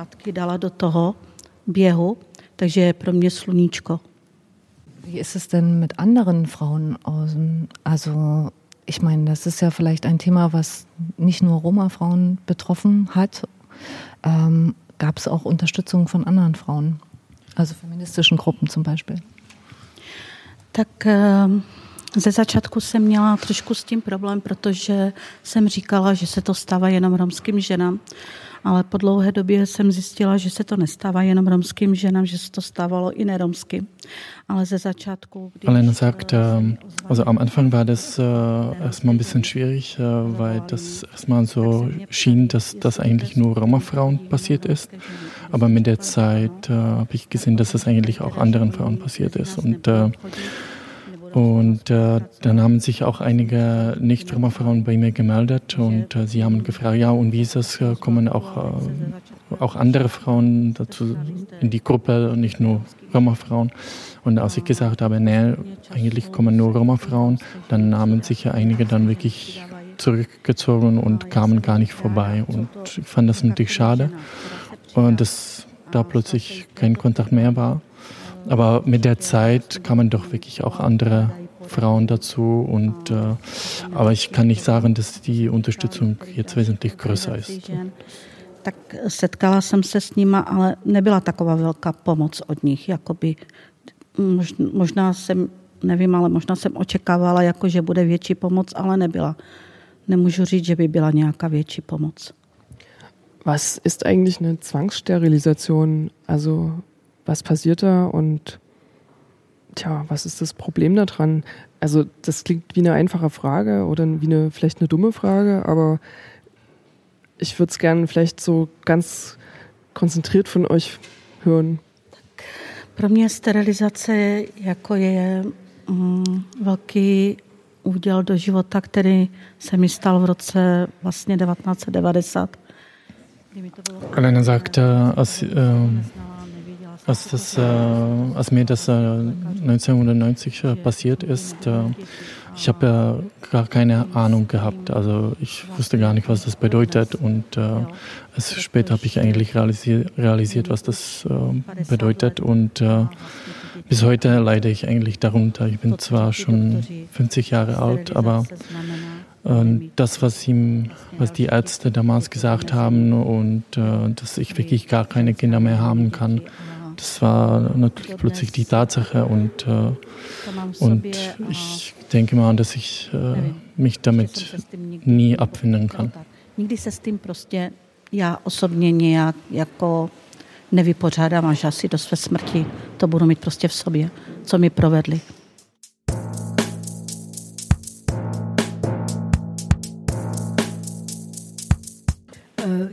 Wie ist es denn mit anderen Frauen aus? Also ich meine, das ist ja vielleicht ein Thema, was nicht nur Roma-Frauen betroffen hat ähm, gab es auch Unterstützung von anderen Frauen, also feministischen Gruppen zum Beispiel? Tak ehm, ze začátku jsem měla trošku s tím problém, protože jsem říkala, že se to stává jenom romským ženám ale po dlouhé době jsem zjistila, že se to nestává jenom romským ženám, že se to stávalo i neromským. Alena sagt, ähm, also am Anfang war das äh, erstmal ein bisschen schwierig, weil das erstmal so schien, dass das eigentlich nur Roma-Frauen passiert ist. Aber mit der Zeit habe ich gesehen, dass das eigentlich auch anderen Frauen passiert ist. Und und dann haben sich auch einige Nicht-Roma-Frauen bei mir gemeldet und sie haben gefragt, ja, und wie ist das, kommen auch, auch andere Frauen dazu in die Gruppe, nicht nur Roma-Frauen. Und als ich gesagt habe, nee, eigentlich kommen nur Roma-Frauen, dann haben sich ja einige dann wirklich zurückgezogen und kamen gar nicht vorbei. Und ich fand das natürlich schade, und dass da plötzlich kein Kontakt mehr war. Aber mit der Zeit kamen doch wirklich auch andere Frauen dazu. Und, äh, aber ich kann nicht sagen, dass die Unterstützung jetzt wesentlich größer ist. Tak setkala jsem se s nima, ale nebyla taková velká pomoc od nich. Jakoby, možná jsem, nevím, ale možná jsem očekávala, jako, že bude větší pomoc, ale nebyla. Nemůžu říct, že by byla nějaká větší pomoc. Was ist eigentlich eine Zwangssterilisation? Also was passiert da und tja, was ist das Problem daran? Also das klingt wie eine einfache Frage oder wie eine vielleicht eine dumme Frage, aber ich würde es gerne vielleicht so ganz konzentriert von euch hören. Pro mě sterilizace jako je mm, velký úděl do života, který se mi stal v roce vlastně 1990. Elena sagte, als, äh, als, das, äh, als mir das äh, 1990 äh, passiert ist, äh, ich habe ja gar keine Ahnung gehabt. Also ich wusste gar nicht, was das bedeutet. Und äh, erst später habe ich eigentlich realisiert, realisiert was das äh, bedeutet. Und äh, bis heute leide ich eigentlich darunter. Ich bin zwar schon 50 Jahre alt, aber äh, das, was, ihm, was die Ärzte damals gesagt haben und äh, dass ich wirklich gar keine Kinder mehr haben kann, das war natürlich plötzlich die Tatsache und, äh, und ich denke mal, dass ich äh, mich damit nie abfinden kann. Nikdy se s tím prostě já osobně nějak jako nevypořádám až asi do své smrti. To budu mít prostě v sobě, co mi provedli.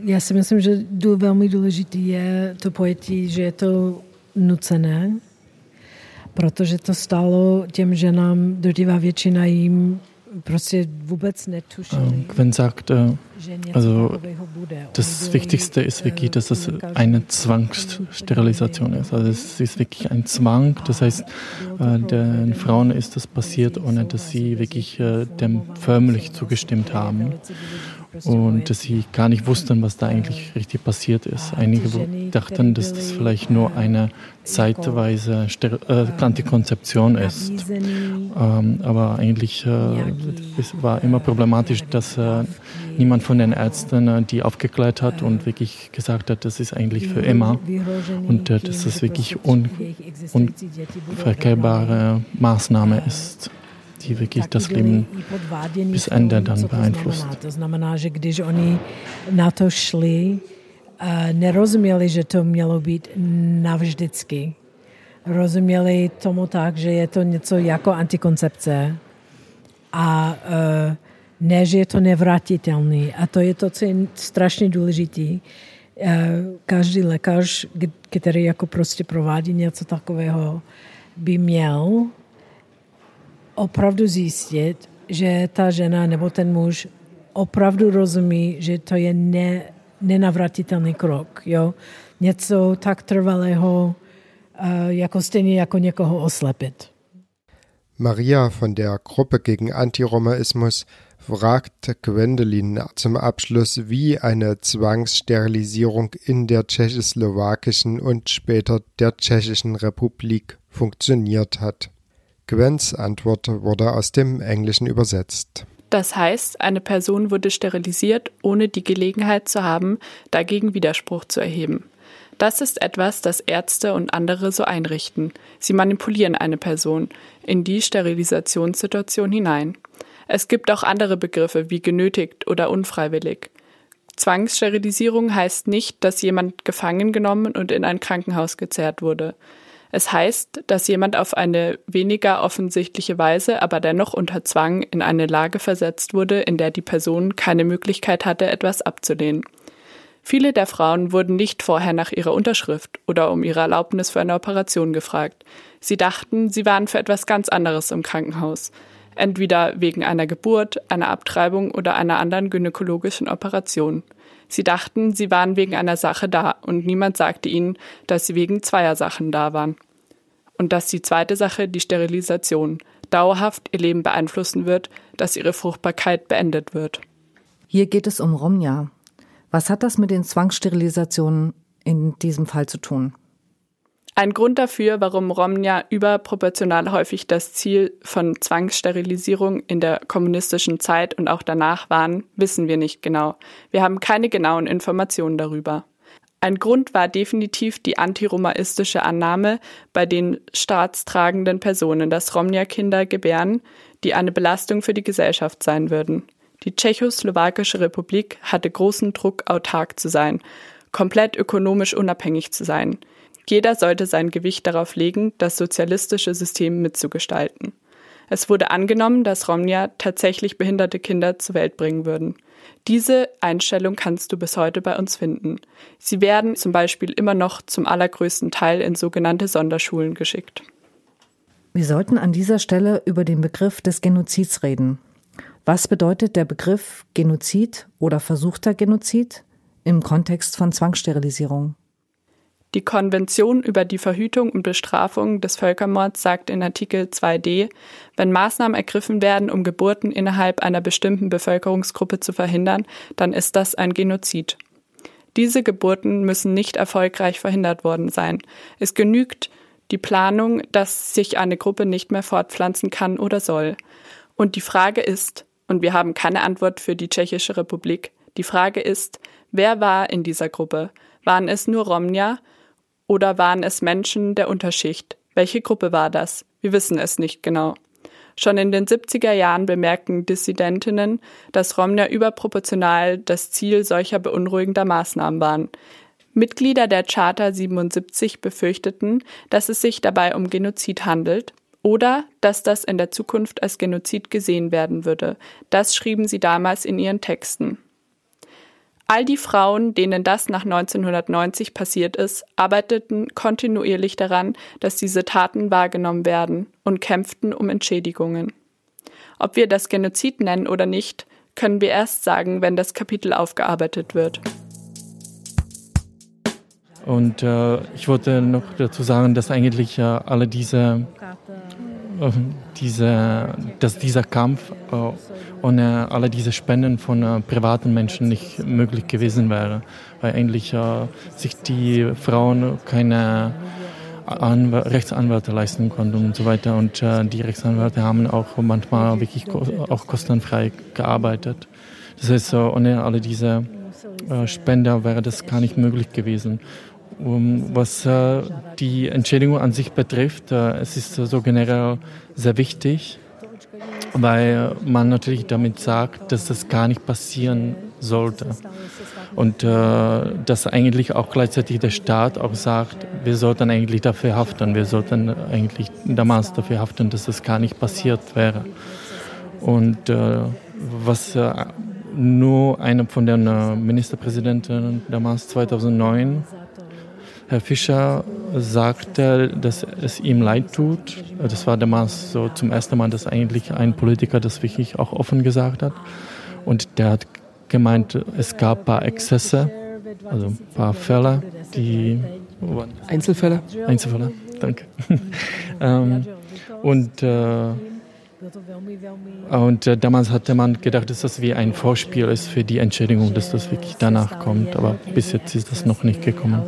Já si myslím, že velmi důležitý je to pojetí, že je to nucené, protože to stalo těm ženám, drtivá většina jim prostě vůbec netušili. Gwen sagt, also das Wichtigste ist wirklich, dass es eine Zwangssterilisation ist. Also es ist wirklich ein Zwang. Das heißt, äh, den Frauen ist das passiert, ohne dass sie wirklich äh, dem förmlich zugestimmt haben und dass sie gar nicht wussten, was da eigentlich richtig passiert ist. Einige dachten, dass das vielleicht nur eine zeitweise äh, Antikonzeption ist. Ähm, aber eigentlich es war immer problematisch, dass niemand von den Ärzten äh, die aufgeklärt hat und wirklich gesagt hat, das ist eigentlich für immer und äh, dass das wirklich un unverkehrbare Maßnahme ist die wirklich das Leben bis Ende dann beeinflusst. To znamená, že když oni na to šli, nerozuměli, že to mělo být navždycky. Rozuměli tomu tak, že je to něco jako antikoncepce a ne, že je to nevratitelný. A to je to, co je strašně důležité, každý lékař, který jako prostě provádí něco takového, by měl opravdu zjistit, že ta žena nebo ten muž opravdu rozumí, že to je ne, nenavratitelný krok. Jo? Něco tak trvalého, jako stejně jako někoho oslepit. Maria von der Gruppe gegen Antiromaismus fragt Gwendoline zum Abschluss, wie eine Zwangssterilisierung in der tschechoslowakischen und später der Tschechischen Republik funktioniert hat. Gwens Antwort wurde aus dem Englischen übersetzt. Das heißt, eine Person wurde sterilisiert, ohne die Gelegenheit zu haben, dagegen Widerspruch zu erheben. Das ist etwas, das Ärzte und andere so einrichten. Sie manipulieren eine Person in die Sterilisationssituation hinein. Es gibt auch andere Begriffe wie genötigt oder unfreiwillig. Zwangssterilisierung heißt nicht, dass jemand gefangen genommen und in ein Krankenhaus gezerrt wurde. Es heißt, dass jemand auf eine weniger offensichtliche Weise, aber dennoch unter Zwang in eine Lage versetzt wurde, in der die Person keine Möglichkeit hatte, etwas abzulehnen. Viele der Frauen wurden nicht vorher nach ihrer Unterschrift oder um ihre Erlaubnis für eine Operation gefragt. Sie dachten, sie waren für etwas ganz anderes im Krankenhaus. Entweder wegen einer Geburt, einer Abtreibung oder einer anderen gynäkologischen Operation. Sie dachten, sie waren wegen einer Sache da und niemand sagte ihnen, dass sie wegen zweier Sachen da waren. Und dass die zweite Sache, die Sterilisation, dauerhaft ihr Leben beeinflussen wird, dass ihre Fruchtbarkeit beendet wird. Hier geht es um Romja, was hat das mit den Zwangssterilisationen in diesem Fall zu tun? Ein Grund dafür, warum Romnia überproportional häufig das Ziel von Zwangssterilisierung in der kommunistischen Zeit und auch danach waren, wissen wir nicht genau. Wir haben keine genauen Informationen darüber. Ein Grund war definitiv die antiromaistische Annahme bei den staatstragenden Personen, dass Romnia-Kinder gebären, die eine Belastung für die Gesellschaft sein würden. Die Tschechoslowakische Republik hatte großen Druck, autark zu sein, komplett ökonomisch unabhängig zu sein. Jeder sollte sein Gewicht darauf legen, das sozialistische System mitzugestalten. Es wurde angenommen, dass Romnia tatsächlich behinderte Kinder zur Welt bringen würden. Diese Einstellung kannst du bis heute bei uns finden. Sie werden zum Beispiel immer noch zum allergrößten Teil in sogenannte Sonderschulen geschickt. Wir sollten an dieser Stelle über den Begriff des Genozids reden. Was bedeutet der Begriff Genozid oder versuchter Genozid im Kontext von Zwangssterilisierung? Die Konvention über die Verhütung und Bestrafung des Völkermords sagt in Artikel 2d, wenn Maßnahmen ergriffen werden, um Geburten innerhalb einer bestimmten Bevölkerungsgruppe zu verhindern, dann ist das ein Genozid. Diese Geburten müssen nicht erfolgreich verhindert worden sein. Es genügt die Planung, dass sich eine Gruppe nicht mehr fortpflanzen kann oder soll. Und die Frage ist, und wir haben keine Antwort für die Tschechische Republik. Die Frage ist, wer war in dieser Gruppe? Waren es nur Romnia oder waren es Menschen der Unterschicht? Welche Gruppe war das? Wir wissen es nicht genau. Schon in den 70er Jahren bemerkten Dissidentinnen, dass Romnia überproportional das Ziel solcher beunruhigender Maßnahmen waren. Mitglieder der Charta 77 befürchteten, dass es sich dabei um Genozid handelt oder dass das in der Zukunft als Genozid gesehen werden würde. Das schrieben sie damals in ihren Texten. All die Frauen, denen das nach 1990 passiert ist, arbeiteten kontinuierlich daran, dass diese Taten wahrgenommen werden und kämpften um Entschädigungen. Ob wir das Genozid nennen oder nicht, können wir erst sagen, wenn das Kapitel aufgearbeitet wird. Und äh, ich wollte noch dazu sagen, dass eigentlich äh, alle diese diese, dass dieser Kampf äh, ohne alle diese Spenden von äh, privaten Menschen nicht möglich gewesen wäre, weil eigentlich äh, sich die Frauen keine Anw Rechtsanwälte leisten konnten und so weiter. Und die Rechtsanwälte haben auch manchmal wirklich auch kostenfrei gearbeitet. Das heißt, ohne alle diese Spender wäre das gar nicht möglich gewesen. Was äh, die Entschädigung an sich betrifft, äh, es ist so generell sehr wichtig, weil man natürlich damit sagt, dass das gar nicht passieren sollte. Und äh, dass eigentlich auch gleichzeitig der Staat auch sagt, wir sollten eigentlich dafür haften, wir sollten eigentlich damals dafür haften, dass das gar nicht passiert wäre. Und was nur einer von den Ministerpräsidenten damals 2009, Herr Fischer, sagte, dass es ihm leid tut. Das war damals so zum ersten Mal, dass eigentlich ein Politiker das wirklich auch offen gesagt hat. Und der hat gemeint, es gab ein paar Exzesse, also ein paar Fälle, die Einzelfälle. Einzelfälle, danke. ähm, und äh, und äh, damals hatte man gedacht, dass das wie ein Vorspiel ist für die Entschädigung, dass das wirklich danach kommt. Aber bis jetzt ist das noch nicht gekommen.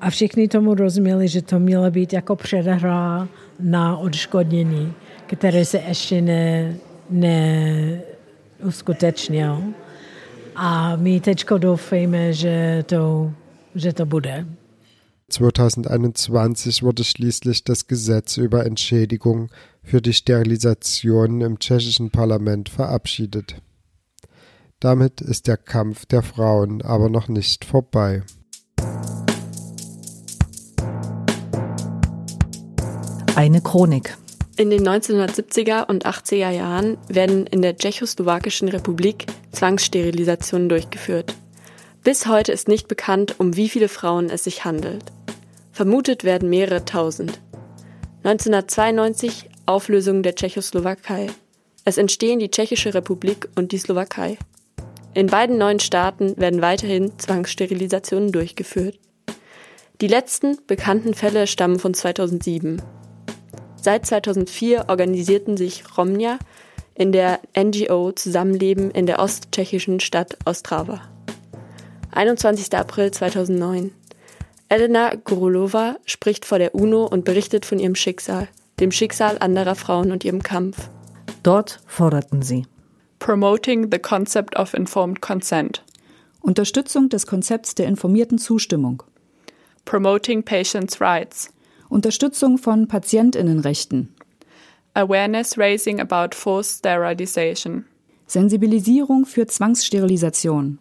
A všichni tomu rozuměli, že to mělo být jako předhra na odškodnění, které se ještě ne, neuskutečnil. A my teď doufejme, že to, že to bude. 2021 wurde schließlich das Gesetz über Entschädigung für die Sterilisation im tschechischen Parlament verabschiedet. Damit ist der Kampf der Frauen aber noch nicht vorbei. Eine Chronik. In den 1970er und 80er Jahren werden in der Tschechoslowakischen Republik Zwangssterilisationen durchgeführt. Bis heute ist nicht bekannt, um wie viele Frauen es sich handelt. Vermutet werden mehrere tausend. 1992 Auflösung der Tschechoslowakei. Es entstehen die Tschechische Republik und die Slowakei. In beiden neuen Staaten werden weiterhin Zwangssterilisationen durchgeführt. Die letzten bekannten Fälle stammen von 2007. Seit 2004 organisierten sich Romnia in der NGO Zusammenleben in der osttschechischen Stadt Ostrava. 21. April 2009. Elena Gorolova spricht vor der UNO und berichtet von ihrem Schicksal, dem Schicksal anderer Frauen und ihrem Kampf. Dort forderten sie Promoting the concept of informed consent. Unterstützung des Konzepts der informierten Zustimmung. Promoting patients' rights. Unterstützung von Patientinnenrechten. Awareness raising about forced sterilization. Sensibilisierung für Zwangssterilisation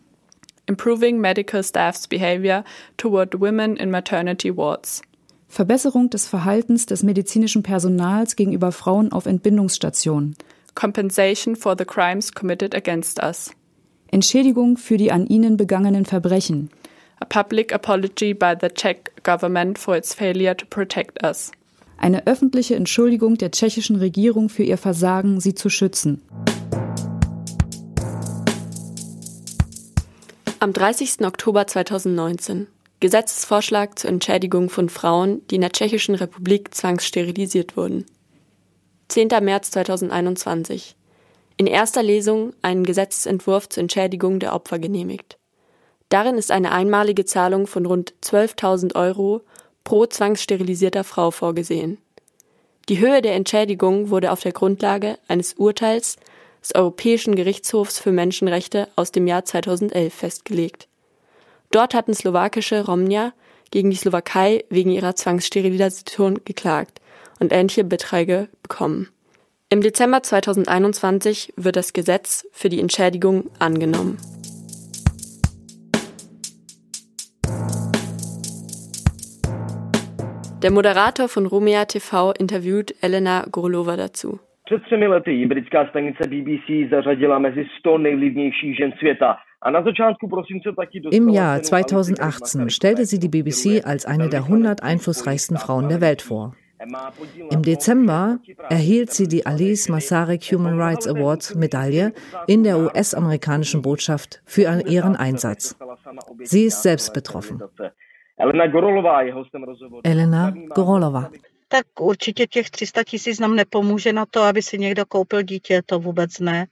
improving medical staff's behavior toward women in maternity wards. Verbesserung des Verhaltens des medizinischen Personals gegenüber Frauen auf Entbindungsstationen. Compensation for the crimes committed against us. Entschädigung für die an ihnen begangenen Verbrechen. A public apology by the Czech government for its failure to protect us. Eine öffentliche Entschuldigung der tschechischen Regierung für ihr Versagen, sie zu schützen. Am 30. Oktober 2019 Gesetzesvorschlag zur Entschädigung von Frauen, die in der Tschechischen Republik zwangssterilisiert wurden. 10. März 2021 in erster Lesung einen Gesetzentwurf zur Entschädigung der Opfer genehmigt. Darin ist eine einmalige Zahlung von rund 12.000 Euro pro zwangssterilisierter Frau vorgesehen. Die Höhe der Entschädigung wurde auf der Grundlage eines Urteils des Europäischen Gerichtshofs für Menschenrechte aus dem Jahr 2011 festgelegt. Dort hatten slowakische Romnia gegen die Slowakei wegen ihrer Zwangssterilisation geklagt und ähnliche Beträge bekommen. Im Dezember 2021 wird das Gesetz für die Entschädigung angenommen. Der Moderator von Romea TV interviewt Elena Gorlova dazu. Před třemi lety britská stanice BBC zařadila mezi 100 nejvlivnějších žen světa. Im Jahr 2018 stellte sie die BBC als eine der 100 einflussreichsten Frauen der Welt vor. Im Dezember erhielt sie die Alice Masarek Human Rights Award Medaille in der US-amerikanischen Botschaft für ihren Einsatz. Sie ist selbst betroffen. Elena Gorolova. Tak určitě těch 300 tisíc nám nepomůže na to, aby si někdo koupil dítě, to vůbec ne.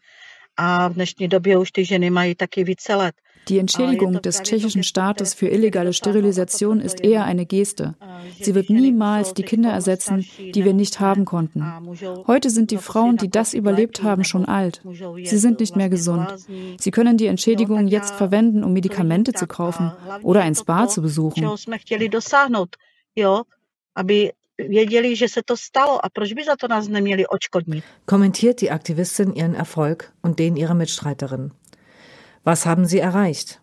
A v dnešní době už ty ženy mají taky více let. Die Entschädigung des tschechischen Staates für illegale Sterilisation ist eher eine Geste. Sie wird niemals die Kinder ersetzen, die wir nicht haben konnten. Heute sind die Frauen, die das überlebt haben, schon alt. Sie sind nicht mehr gesund. Sie können die Entschädigung jetzt verwenden, um Medikamente zu kaufen oder ein Spa zu besuchen věděli, že se to stalo a proč by za to nás neměli odškodnit. Kommentiert die Aktivistin ihren Erfolg und den ihrer Mitstreiterin. Was haben sie erreicht?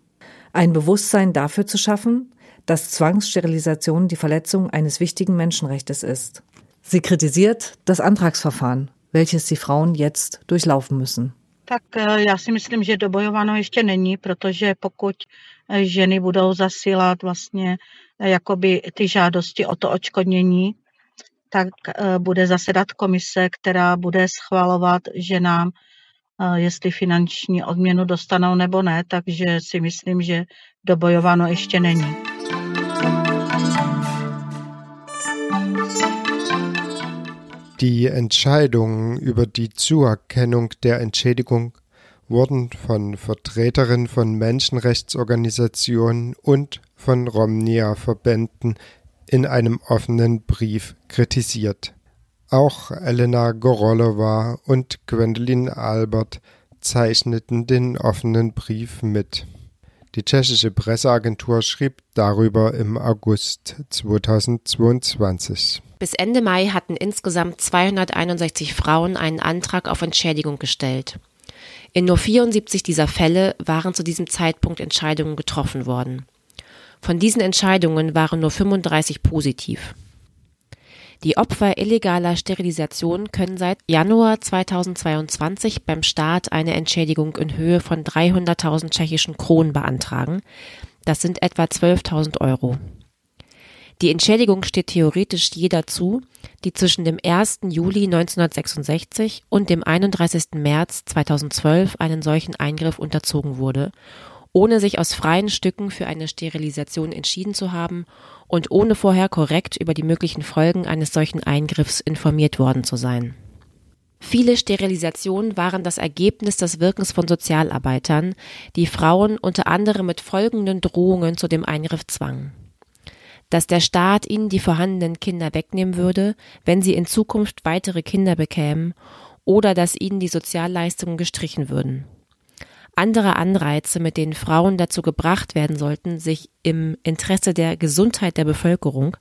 Ein Bewusstsein dafür zu schaffen, dass Zwangssterilisation die Verletzung eines wichtigen Menschenrechtes ist. Sie kritisiert das Antragsverfahren, welches die Frauen jetzt durchlaufen müssen. Tak eh, já si myslím, že dobojováno ještě není, protože pokud eh, ženy budou zasílat vlastně eh, jakoby ty žádosti o to očkodnění, tak bude zasedat komise, která bude schvalovat ženám, jestli finanční odměnu dostanou nebo ne, takže si myslím, že dobojováno ještě není. Die Entscheidungen über die Zuerkennung der Entschädigung wurden von Vertreterinnen von Menschenrechtsorganisationen und von Romnia-Verbänden in einem offenen Brief kritisiert. Auch Elena Gorolova und Gwendolyn Albert zeichneten den offenen Brief mit. Die tschechische Presseagentur schrieb darüber im August 2022. Bis Ende Mai hatten insgesamt 261 Frauen einen Antrag auf Entschädigung gestellt. In nur 74 dieser Fälle waren zu diesem Zeitpunkt Entscheidungen getroffen worden. Von diesen Entscheidungen waren nur 35 positiv. Die Opfer illegaler Sterilisation können seit Januar 2022 beim Staat eine Entschädigung in Höhe von 300.000 tschechischen Kronen beantragen. Das sind etwa 12.000 Euro. Die Entschädigung steht theoretisch jeder zu, die zwischen dem 1. Juli 1966 und dem 31. März 2012 einen solchen Eingriff unterzogen wurde ohne sich aus freien Stücken für eine Sterilisation entschieden zu haben und ohne vorher korrekt über die möglichen Folgen eines solchen Eingriffs informiert worden zu sein. Viele Sterilisationen waren das Ergebnis des Wirkens von Sozialarbeitern, die Frauen unter anderem mit folgenden Drohungen zu dem Eingriff zwangen. Dass der Staat ihnen die vorhandenen Kinder wegnehmen würde, wenn sie in Zukunft weitere Kinder bekämen, oder dass ihnen die Sozialleistungen gestrichen würden andere Anreize, mit denen Frauen dazu gebracht werden sollten, sich im Interesse der Gesundheit der Bevölkerung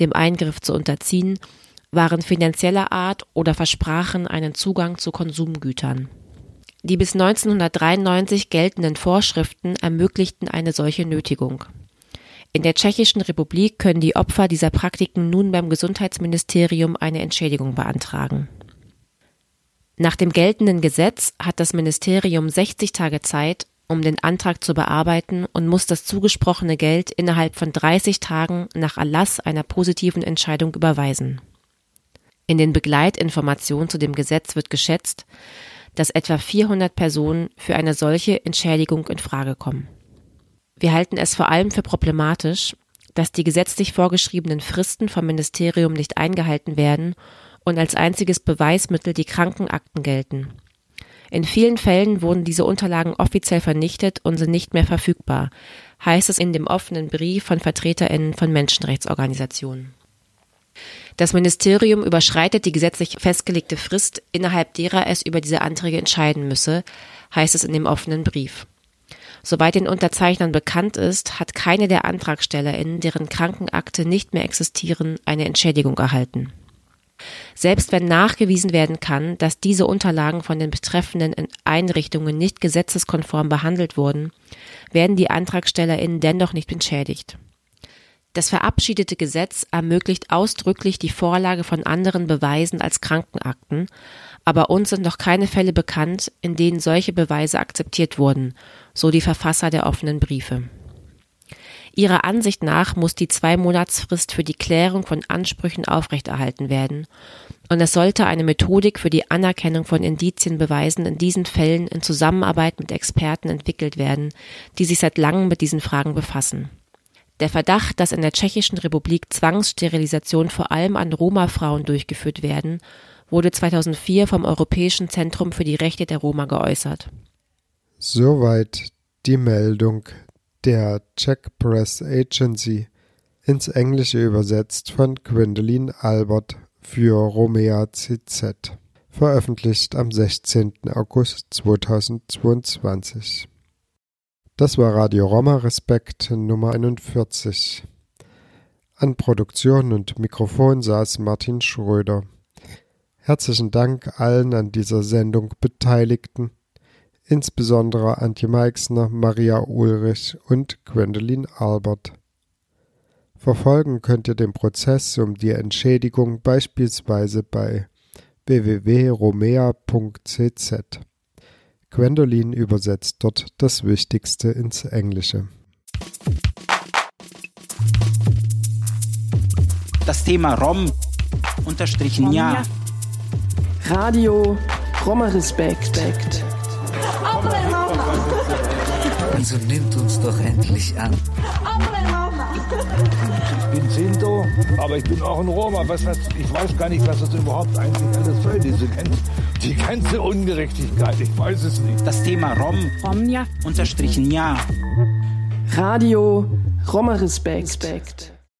dem Eingriff zu unterziehen, waren finanzieller Art oder versprachen einen Zugang zu Konsumgütern. Die bis 1993 geltenden Vorschriften ermöglichten eine solche Nötigung. In der Tschechischen Republik können die Opfer dieser Praktiken nun beim Gesundheitsministerium eine Entschädigung beantragen. Nach dem geltenden Gesetz hat das Ministerium 60 Tage Zeit, um den Antrag zu bearbeiten und muss das zugesprochene Geld innerhalb von 30 Tagen nach Erlass einer positiven Entscheidung überweisen. In den Begleitinformationen zu dem Gesetz wird geschätzt, dass etwa 400 Personen für eine solche Entschädigung in Frage kommen. Wir halten es vor allem für problematisch, dass die gesetzlich vorgeschriebenen Fristen vom Ministerium nicht eingehalten werden und als einziges Beweismittel die Krankenakten gelten. In vielen Fällen wurden diese Unterlagen offiziell vernichtet und sind nicht mehr verfügbar, heißt es in dem offenen Brief von Vertreterinnen von Menschenrechtsorganisationen. Das Ministerium überschreitet die gesetzlich festgelegte Frist, innerhalb derer es über diese Anträge entscheiden müsse, heißt es in dem offenen Brief. Soweit den Unterzeichnern bekannt ist, hat keine der Antragstellerinnen, deren Krankenakte nicht mehr existieren, eine Entschädigung erhalten. Selbst wenn nachgewiesen werden kann, dass diese Unterlagen von den betreffenden Einrichtungen nicht gesetzeskonform behandelt wurden, werden die AntragstellerInnen dennoch nicht entschädigt. Das verabschiedete Gesetz ermöglicht ausdrücklich die Vorlage von anderen Beweisen als Krankenakten, aber uns sind noch keine Fälle bekannt, in denen solche Beweise akzeptiert wurden, so die Verfasser der offenen Briefe. Ihrer Ansicht nach muss die Zwei-Monatsfrist für die Klärung von Ansprüchen aufrechterhalten werden und es sollte eine Methodik für die Anerkennung von Indizienbeweisen in diesen Fällen in Zusammenarbeit mit Experten entwickelt werden, die sich seit langem mit diesen Fragen befassen. Der Verdacht, dass in der Tschechischen Republik Zwangssterilisationen vor allem an Roma-Frauen durchgeführt werden, wurde 2004 vom Europäischen Zentrum für die Rechte der Roma geäußert. Soweit die Meldung der Czech Press Agency, ins Englische übersetzt von Gwendolyn Albert für Romea CZ, veröffentlicht am 16. August 2022. Das war Radio Roma Respekt Nummer 41. An Produktion und Mikrofon saß Martin Schröder. Herzlichen Dank allen an dieser Sendung Beteiligten insbesondere Antje Meixner, Maria Ulrich und Gwendolyn Albert. Verfolgen könnt ihr den Prozess um die Entschädigung beispielsweise bei www.romea.cz. Gwendolin übersetzt dort das Wichtigste ins Englische. Das Thema Rom unterstrichen ja. Radio Roma Respekt. Also nimmt uns doch endlich an. Ich bin Sinto, aber ich bin auch ein Roma. Was hat, ich weiß gar nicht, was das überhaupt eigentlich alles soll, diese die ganze Ungerechtigkeit. Ich weiß es nicht. Das Thema Rom, Romja unterstrichen ja. Radio Roma Respekt. Respekt.